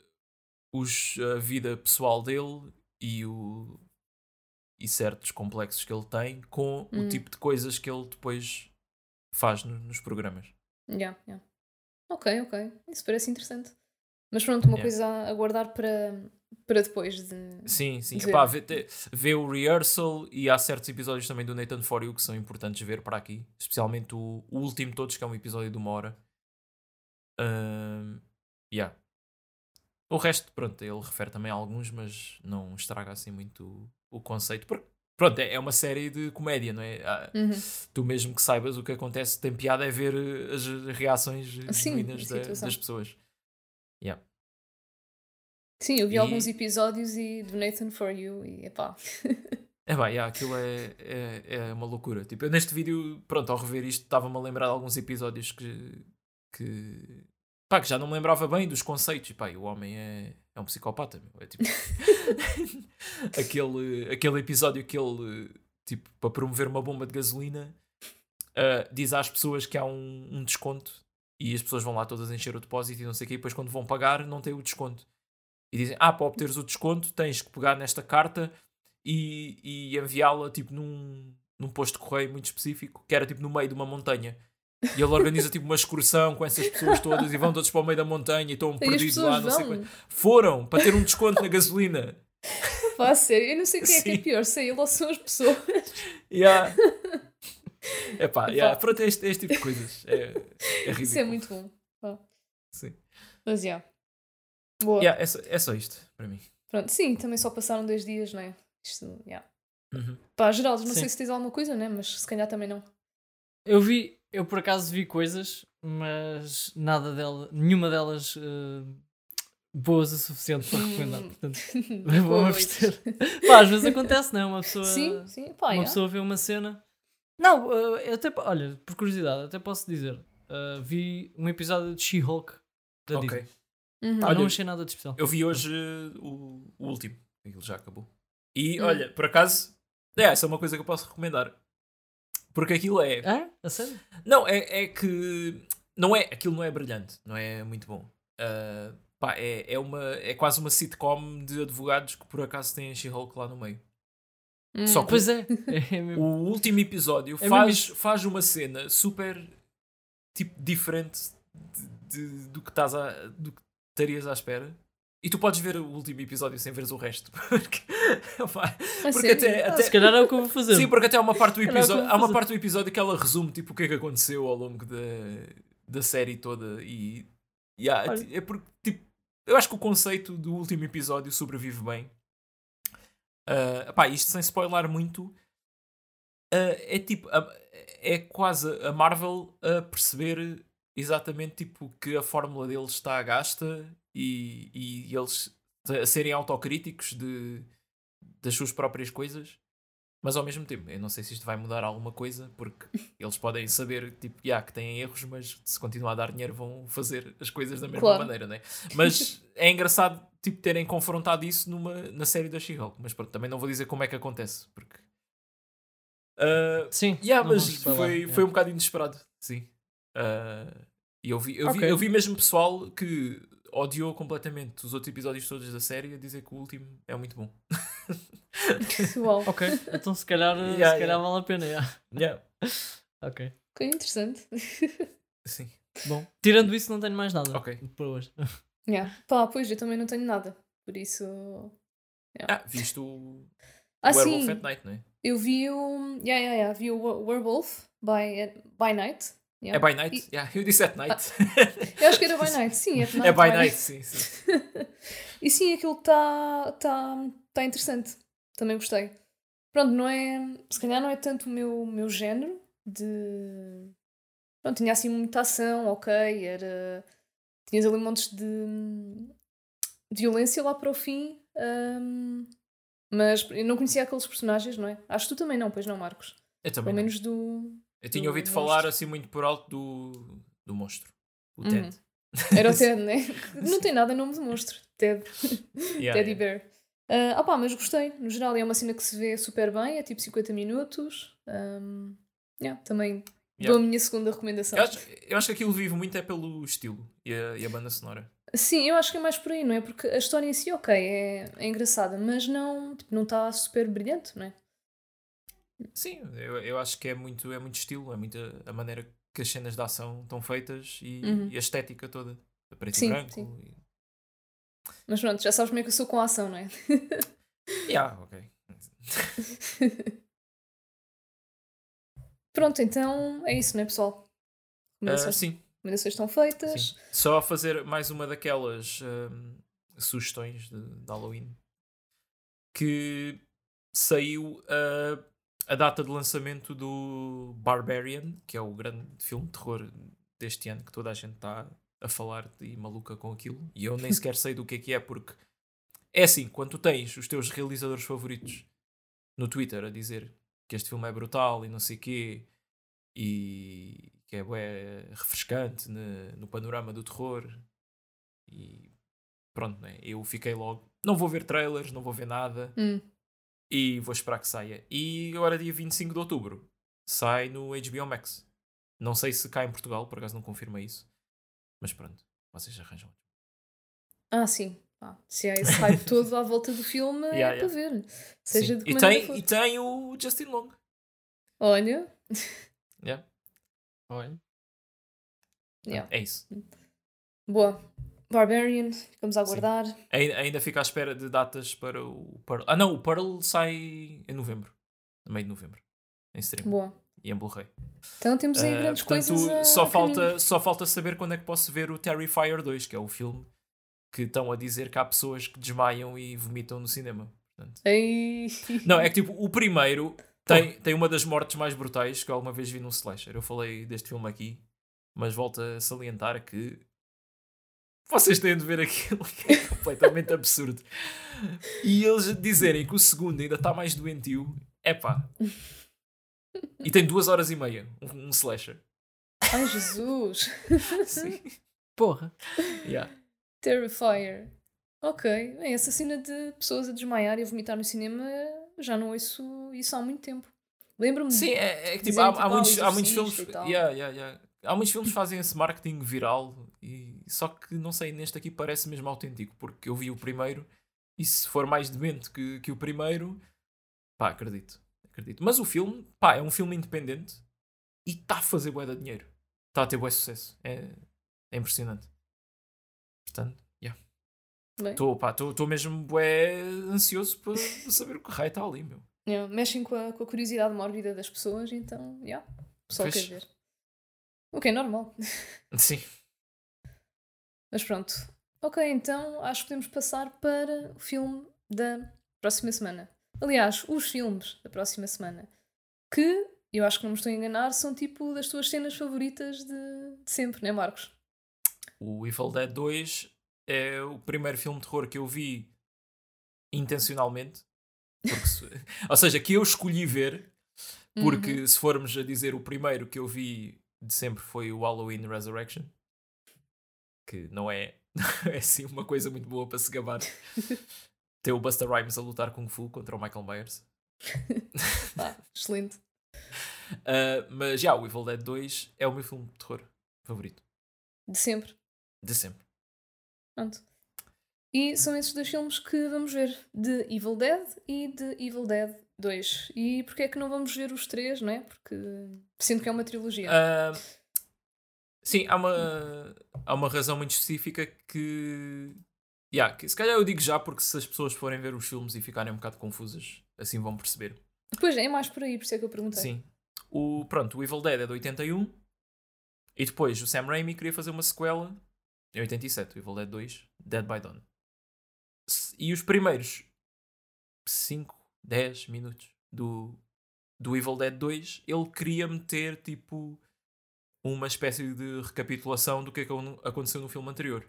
os, a vida pessoal dele e, o, e certos complexos que ele tem com o Hum. tipo de coisas que ele depois faz no- nos programas. Yeah, yeah. Ok, ok. Isso parece interessante. Mas pronto, uma Yeah. coisa a aguardar para, para depois de. Sim, sim. Dizer- Epá, vê, vê o rehearsal e há certos episódios também do Nathan For You que são importantes ver para aqui. Especialmente o, o último de todos, que é um episódio de uma hora. Ahm, yeah. O resto, pronto, ele refere também a alguns, mas não estraga assim muito o, o conceito. Porque, pronto, é, é uma série de comédia, não é? Ah, Uhum. Tu mesmo que saibas o que acontece, tem piada é ver eh, as reações Sim, a da- das pessoas. Yeah. Sim, eu vi E- alguns episódios e do Nathan For You e epá. É bem, yeah, aquilo é, é, é uma loucura. Tipo, eu neste vídeo, pronto, ao rever isto, estava-me a lembrar de alguns episódios que, que, pá, que já não me lembrava bem dos conceitos. E pá, e o homem é, é um psicopata. Meu. É tipo. aquele, aquele episódio que ele, tipo, para promover uma bomba de gasolina, ah, diz às pessoas que há um, um desconto e as pessoas vão lá todas encher o depósito e não sei o quê. E depois, quando vão pagar, não tem o desconto. E dizem: Ah, para obteres o desconto, tens que pegar nesta carta e, e enviá-la tipo num, num posto de correio muito específico, que era tipo no meio de uma montanha. E ele organiza tipo uma excursão com essas pessoas todas e vão todos para o meio da montanha e estão E perdidos lá, não sei vão. quanto. Foram para ter um desconto na gasolina. Pá, sério, eu não sei quem é que é pior, se é ele ou são as pessoas. Yeah. Epá, yeah. pronto, é este, é este tipo de coisas. É, é ridículo. Isso é muito bom. Pá. Sim. Mas já. Boa. Yeah, é, só, é só isto para mim. Pronto, sim, também só passaram dois dias, não é? Isto, yeah. Uhum. Pá, Geraldo, não Sim. sei se tens alguma coisa, né? Mas se calhar também não. Eu vi, eu por acaso vi coisas, mas nada dela, nenhuma delas eh, boas o suficiente para recomendar. Hum. Portanto, Pois. abster. Pá, às vezes acontece, não é? Uma pessoa, Sim, sim, pá, uma yeah. pessoa vê uma cena. Não, eh, eu até, olha, por curiosidade, até posso dizer, eh, vi um episódio de She-Hulk da Ok. Disney. Uhum. Pá, Olha, não achei nada de especial. Eu vi hoje uh, o, o último. Aquilo já acabou. E Hum. olha, por acaso, é, essa é uma coisa que eu posso recomendar. Porque aquilo é. É? A sério? Não, é, é que. Não é, aquilo não é brilhante, não é muito bom. Ah, pá, é, é, uma, é quase uma sitcom de advogados que por acaso tem a She-Hulk lá no meio. Hum. Só que Pois é. é o mesmo. último episódio É faz, faz uma cena super tipo diferente de, de- do que estás a, do que estarias à espera. E tu podes ver o último episódio sem veres o resto. Porque, A porque até, até- se calhar é o que eu vou fazer. Sim, porque até há uma parte do é episódio, há uma parte do episódio que ela resume tipo o que é que aconteceu ao longo da, da série toda e yeah, Olha. é porque tipo, eu acho que o conceito do último episódio sobrevive bem. Ah, pá, isto sem spoiler muito ah, é tipo a- é quase a Marvel a perceber exatamente tipo que a fórmula deles está a gasta e, e eles a serem autocríticos de, das suas próprias coisas Mas ao mesmo tempo, eu não sei se isto vai mudar alguma coisa, porque eles podem saber tipo, yeah, que têm erros, mas se continuar a dar dinheiro vão fazer as coisas da mesma Claro. maneira, né? Mas é engraçado tipo, terem confrontado isso numa, na série da She-Hulk. Mas pronto, também não vou dizer como é que acontece, porque. Ah, Sim, Yeah, mas foi, foi um bocado inesperado, sim. E eu vi, eu, vi, Ok. eu vi mesmo pessoal que odiou completamente os outros episódios todos da série a dizer que o último é muito bom. Uau. Ok, então se calhar, Yeah, se yeah. calhar vale a pena. yeah. Yeah. Ok, Ok, interessante. Sim. bom. Tirando isso, não tenho mais nada Ok. para hoje. Yeah. Pá, pois eu também não tenho nada. Por isso. Ah, viste o Ah, Werewolf sim. at Night, não é? Eu vi o. Yeah, yeah, yeah. Vi o Wer- Werewolf by, by Night. É Yeah. by night? E- Yeah, eu disse at night. Eu acho que era by night, sim, at night. é by by night, sim, sim. e sim, aquilo está tá, tá interessante. Também gostei. Pronto, não é. Se calhar não é tanto o meu, meu género de. Pronto, tinha assim muita ação, ok, era. Tinhas ali montes de de violência lá para o fim. hum, mas eu não conhecia aqueles personagens, não é? Acho que tu também não, pois não, Marcos? Eu Pelo também. não. menos do. Eu tinha do ouvido monstro. falar assim muito por alto do, do monstro. O Uhum. Ted. Era o Ted, né? Não tem nada nome de monstro. Ted. Yeah, Teddy yeah. Bear. Ah, opá, mas gostei. No geral, é uma cena que se vê super bem, é tipo 50 minutos. Um, yeah, também Yeah. dou a minha segunda recomendação. Eu acho, eu acho que aquilo vive muito é pelo estilo e a, e a banda sonora. Sim, eu acho que é mais por aí, não é? Porque a história em si, ok, é, é engraçada, mas não tipo, não está super brilhante, não é? Sim, eu, eu acho que é muito, é muito estilo, é muito a, a maneira que as cenas de ação estão feitas e, Uhum. e a estética toda. A preto Sim, e branco. sim. E... Mas pronto, já sabes como é que eu sou com a ação, não é? Yeah, ok. Pronto, então é isso, não é, pessoal? Recomendações, sim, recomendações estão feitas. sim. Só fazer mais uma daquelas ahm, sugestões de, de Halloween que saiu a, a data de lançamento do Barbarian, que é o grande filme de terror deste ano que toda a gente está a falar e maluca com aquilo. E eu nem sequer sei do que é que é, porque é assim, quando tu tens os teus realizadores favoritos no Twitter a dizer que este filme é brutal e não sei quê, e que é bué refrescante ne- no panorama do terror, e pronto, né? eu fiquei logo. Não vou ver trailers, não vou ver nada, Hum, e vou esperar que saia. E agora, dia 25 de outubro, sai no HBO Max. Não sei se cá em Portugal, por acaso não confirma isso, mas pronto, vocês arranjam. Ah, sim. Ah, se há esse hype todo à volta do filme, é Yeah, para ver. Seja Sim. de e, tem, e tem o Justin Long. Olha, Yeah. Olha. yeah. É isso. boa. Barbarian, vamos aguardar. Ainda, ainda fico à espera de datas para o Pearl. Ah, não, o Pearl sai em novembro. No meio de novembro. Em stream. Boa. E em Blu-ray. Então temos aí Ah, grandes portanto, coisas. a- só, a falta, só falta saber quando é que posso ver o Terrifier 2, que é o filme que estão a dizer que há pessoas que desmaiam e vomitam no cinema. Portanto. Não, é que tipo, o primeiro tem, tem uma das mortes mais brutais que eu alguma vez vi num slasher. Eu falei deste filme aqui, mas volto a salientar que vocês têm de ver aquilo que é completamente absurdo. E eles dizerem que o segundo ainda está mais doentio, é pá. E tem duas horas e meia, um, um slasher. Ai, Jesus. Sim. Porra. Yeah. Terrifier. Ok. Bem, essa cena de pessoas a desmaiar e a vomitar no cinema, já não ouço isso há muito tempo. Lembro-me de- Sim, é, é que tipo, há, há muitos, há muitos filmes. Yeah, yeah, yeah. Há muitos filmes que fazem esse marketing viral e só que não sei, neste aqui parece mesmo autêntico, porque eu vi o primeiro e se for mais demente que, que o primeiro, pá, acredito, acredito. Mas o filme, pá, é um filme independente e está a fazer bué de dinheiro. Está a ter bué sucesso. É, é impressionante. Portanto, yeah. Bem, Estou mesmo bué ansioso para saber o que raio está ali, meu. yeah, mexem com a, com a curiosidade mórbida das pessoas, então, yeah, Pois. quer ver. O que é normal. Sim. Mas pronto. Ok, então acho que podemos passar para o filme da próxima semana. Aliás, os filmes da próxima semana. Que, eu acho que não me estou a enganar, são tipo das tuas cenas favoritas de, de sempre, não é, Marcos? O Evil Dead 2 é o primeiro filme de terror que eu vi intencionalmente Porque Ou seja, que eu escolhi ver, porque se formos a dizer o primeiro que eu vi de sempre foi o Halloween Resurrection, que não é, é assim uma coisa muito boa para se gabar. Ter o Buster Rhymes a lutar Kung Fu contra o Michael Myers. Pá, excelente. Uh, mas já, o Evil Dead 2 é o meu filme de terror favorito. De sempre. De sempre. Pronto. E são esses dois filmes que vamos ver: de Evil Dead e de Evil Dead 2. E porquê é que não vamos ver os três, não é? Porque sinto que é uma trilogia. Ah, sim, há uma, há uma razão muito específica que, yeah, que. Se calhar eu digo já, porque se as pessoas forem ver os filmes e ficarem um bocado confusas, assim vão perceber. Pois é, é mais por aí, por isso é que eu perguntei. Sim. O, pronto, o Evil Dead é de 81 e depois o Sam Raimi queria fazer uma sequela em 87, o Evil Dead 2, Dead by Dawn. E os primeiros 5, 10 minutos do, do Evil Dead 2, ele queria meter tipo uma espécie de recapitulação do que é aconteceu no filme anterior.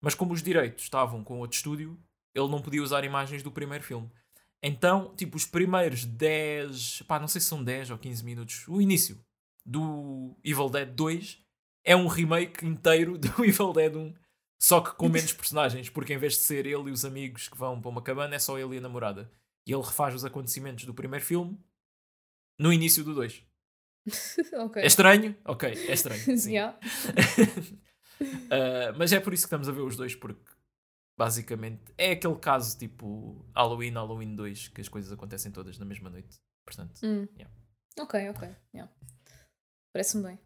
Mas como os direitos estavam com outro estúdio, ele não podia usar imagens do primeiro filme. Então, tipo, os primeiros 10, pá, não sei se são 10 ou 15 minutos, o início do Evil Dead 2 é um remake inteiro do Evil Dead 1, só que com menos personagens, porque em vez de ser ele e os amigos que vão para uma cabana, é só ele e a namorada. E ele refaz os acontecimentos do primeiro filme no início do 2. ok. É estranho? Ok, é estranho. sim. Yeah. Uh, mas é por isso que estamos a ver os dois, porque basicamente é aquele caso tipo Halloween, Halloween 2, que as coisas acontecem todas na mesma noite. Portanto, Hum. Yeah. Ok, ok. yeah. Parece-me bem.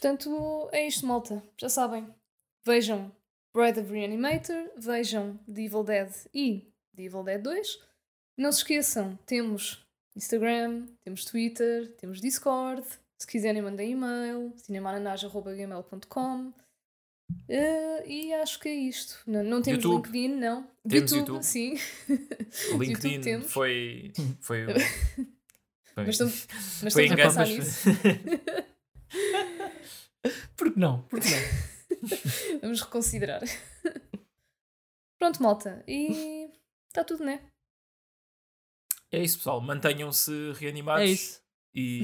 Portanto, é isto, malta. Já sabem. Vejam Bride of Reanimator, vejam The Evil Dead e The Evil Dead 2. Não se esqueçam, temos Instagram, temos Twitter, temos Discord. Se quiserem, mandem e-mail, cinemananage.gmail.com Eh, E acho que é isto. Não, não temos YouTube. LinkedIn, não. Temos YouTube, YouTube. sim. o YouTube LinkedIn temos. foi. Foi, foi, Mas estamos, mas foi estamos a engano, pensar mas- nisso. Por que não? Por que não? Vamos reconsiderar. Pronto, malta. E está tudo, né? É isso, pessoal. Mantenham-se reanimados É isso. E,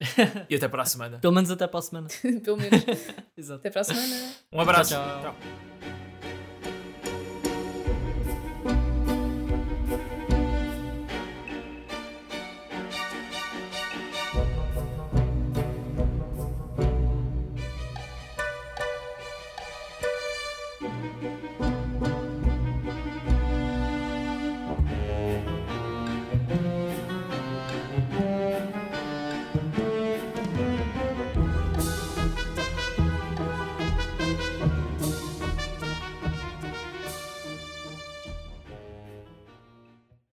e até para a semana. Pelo menos até para a semana. Pelo menos. Exato. Até para a semana. Um abraço. Tchau, tchau. Tchau.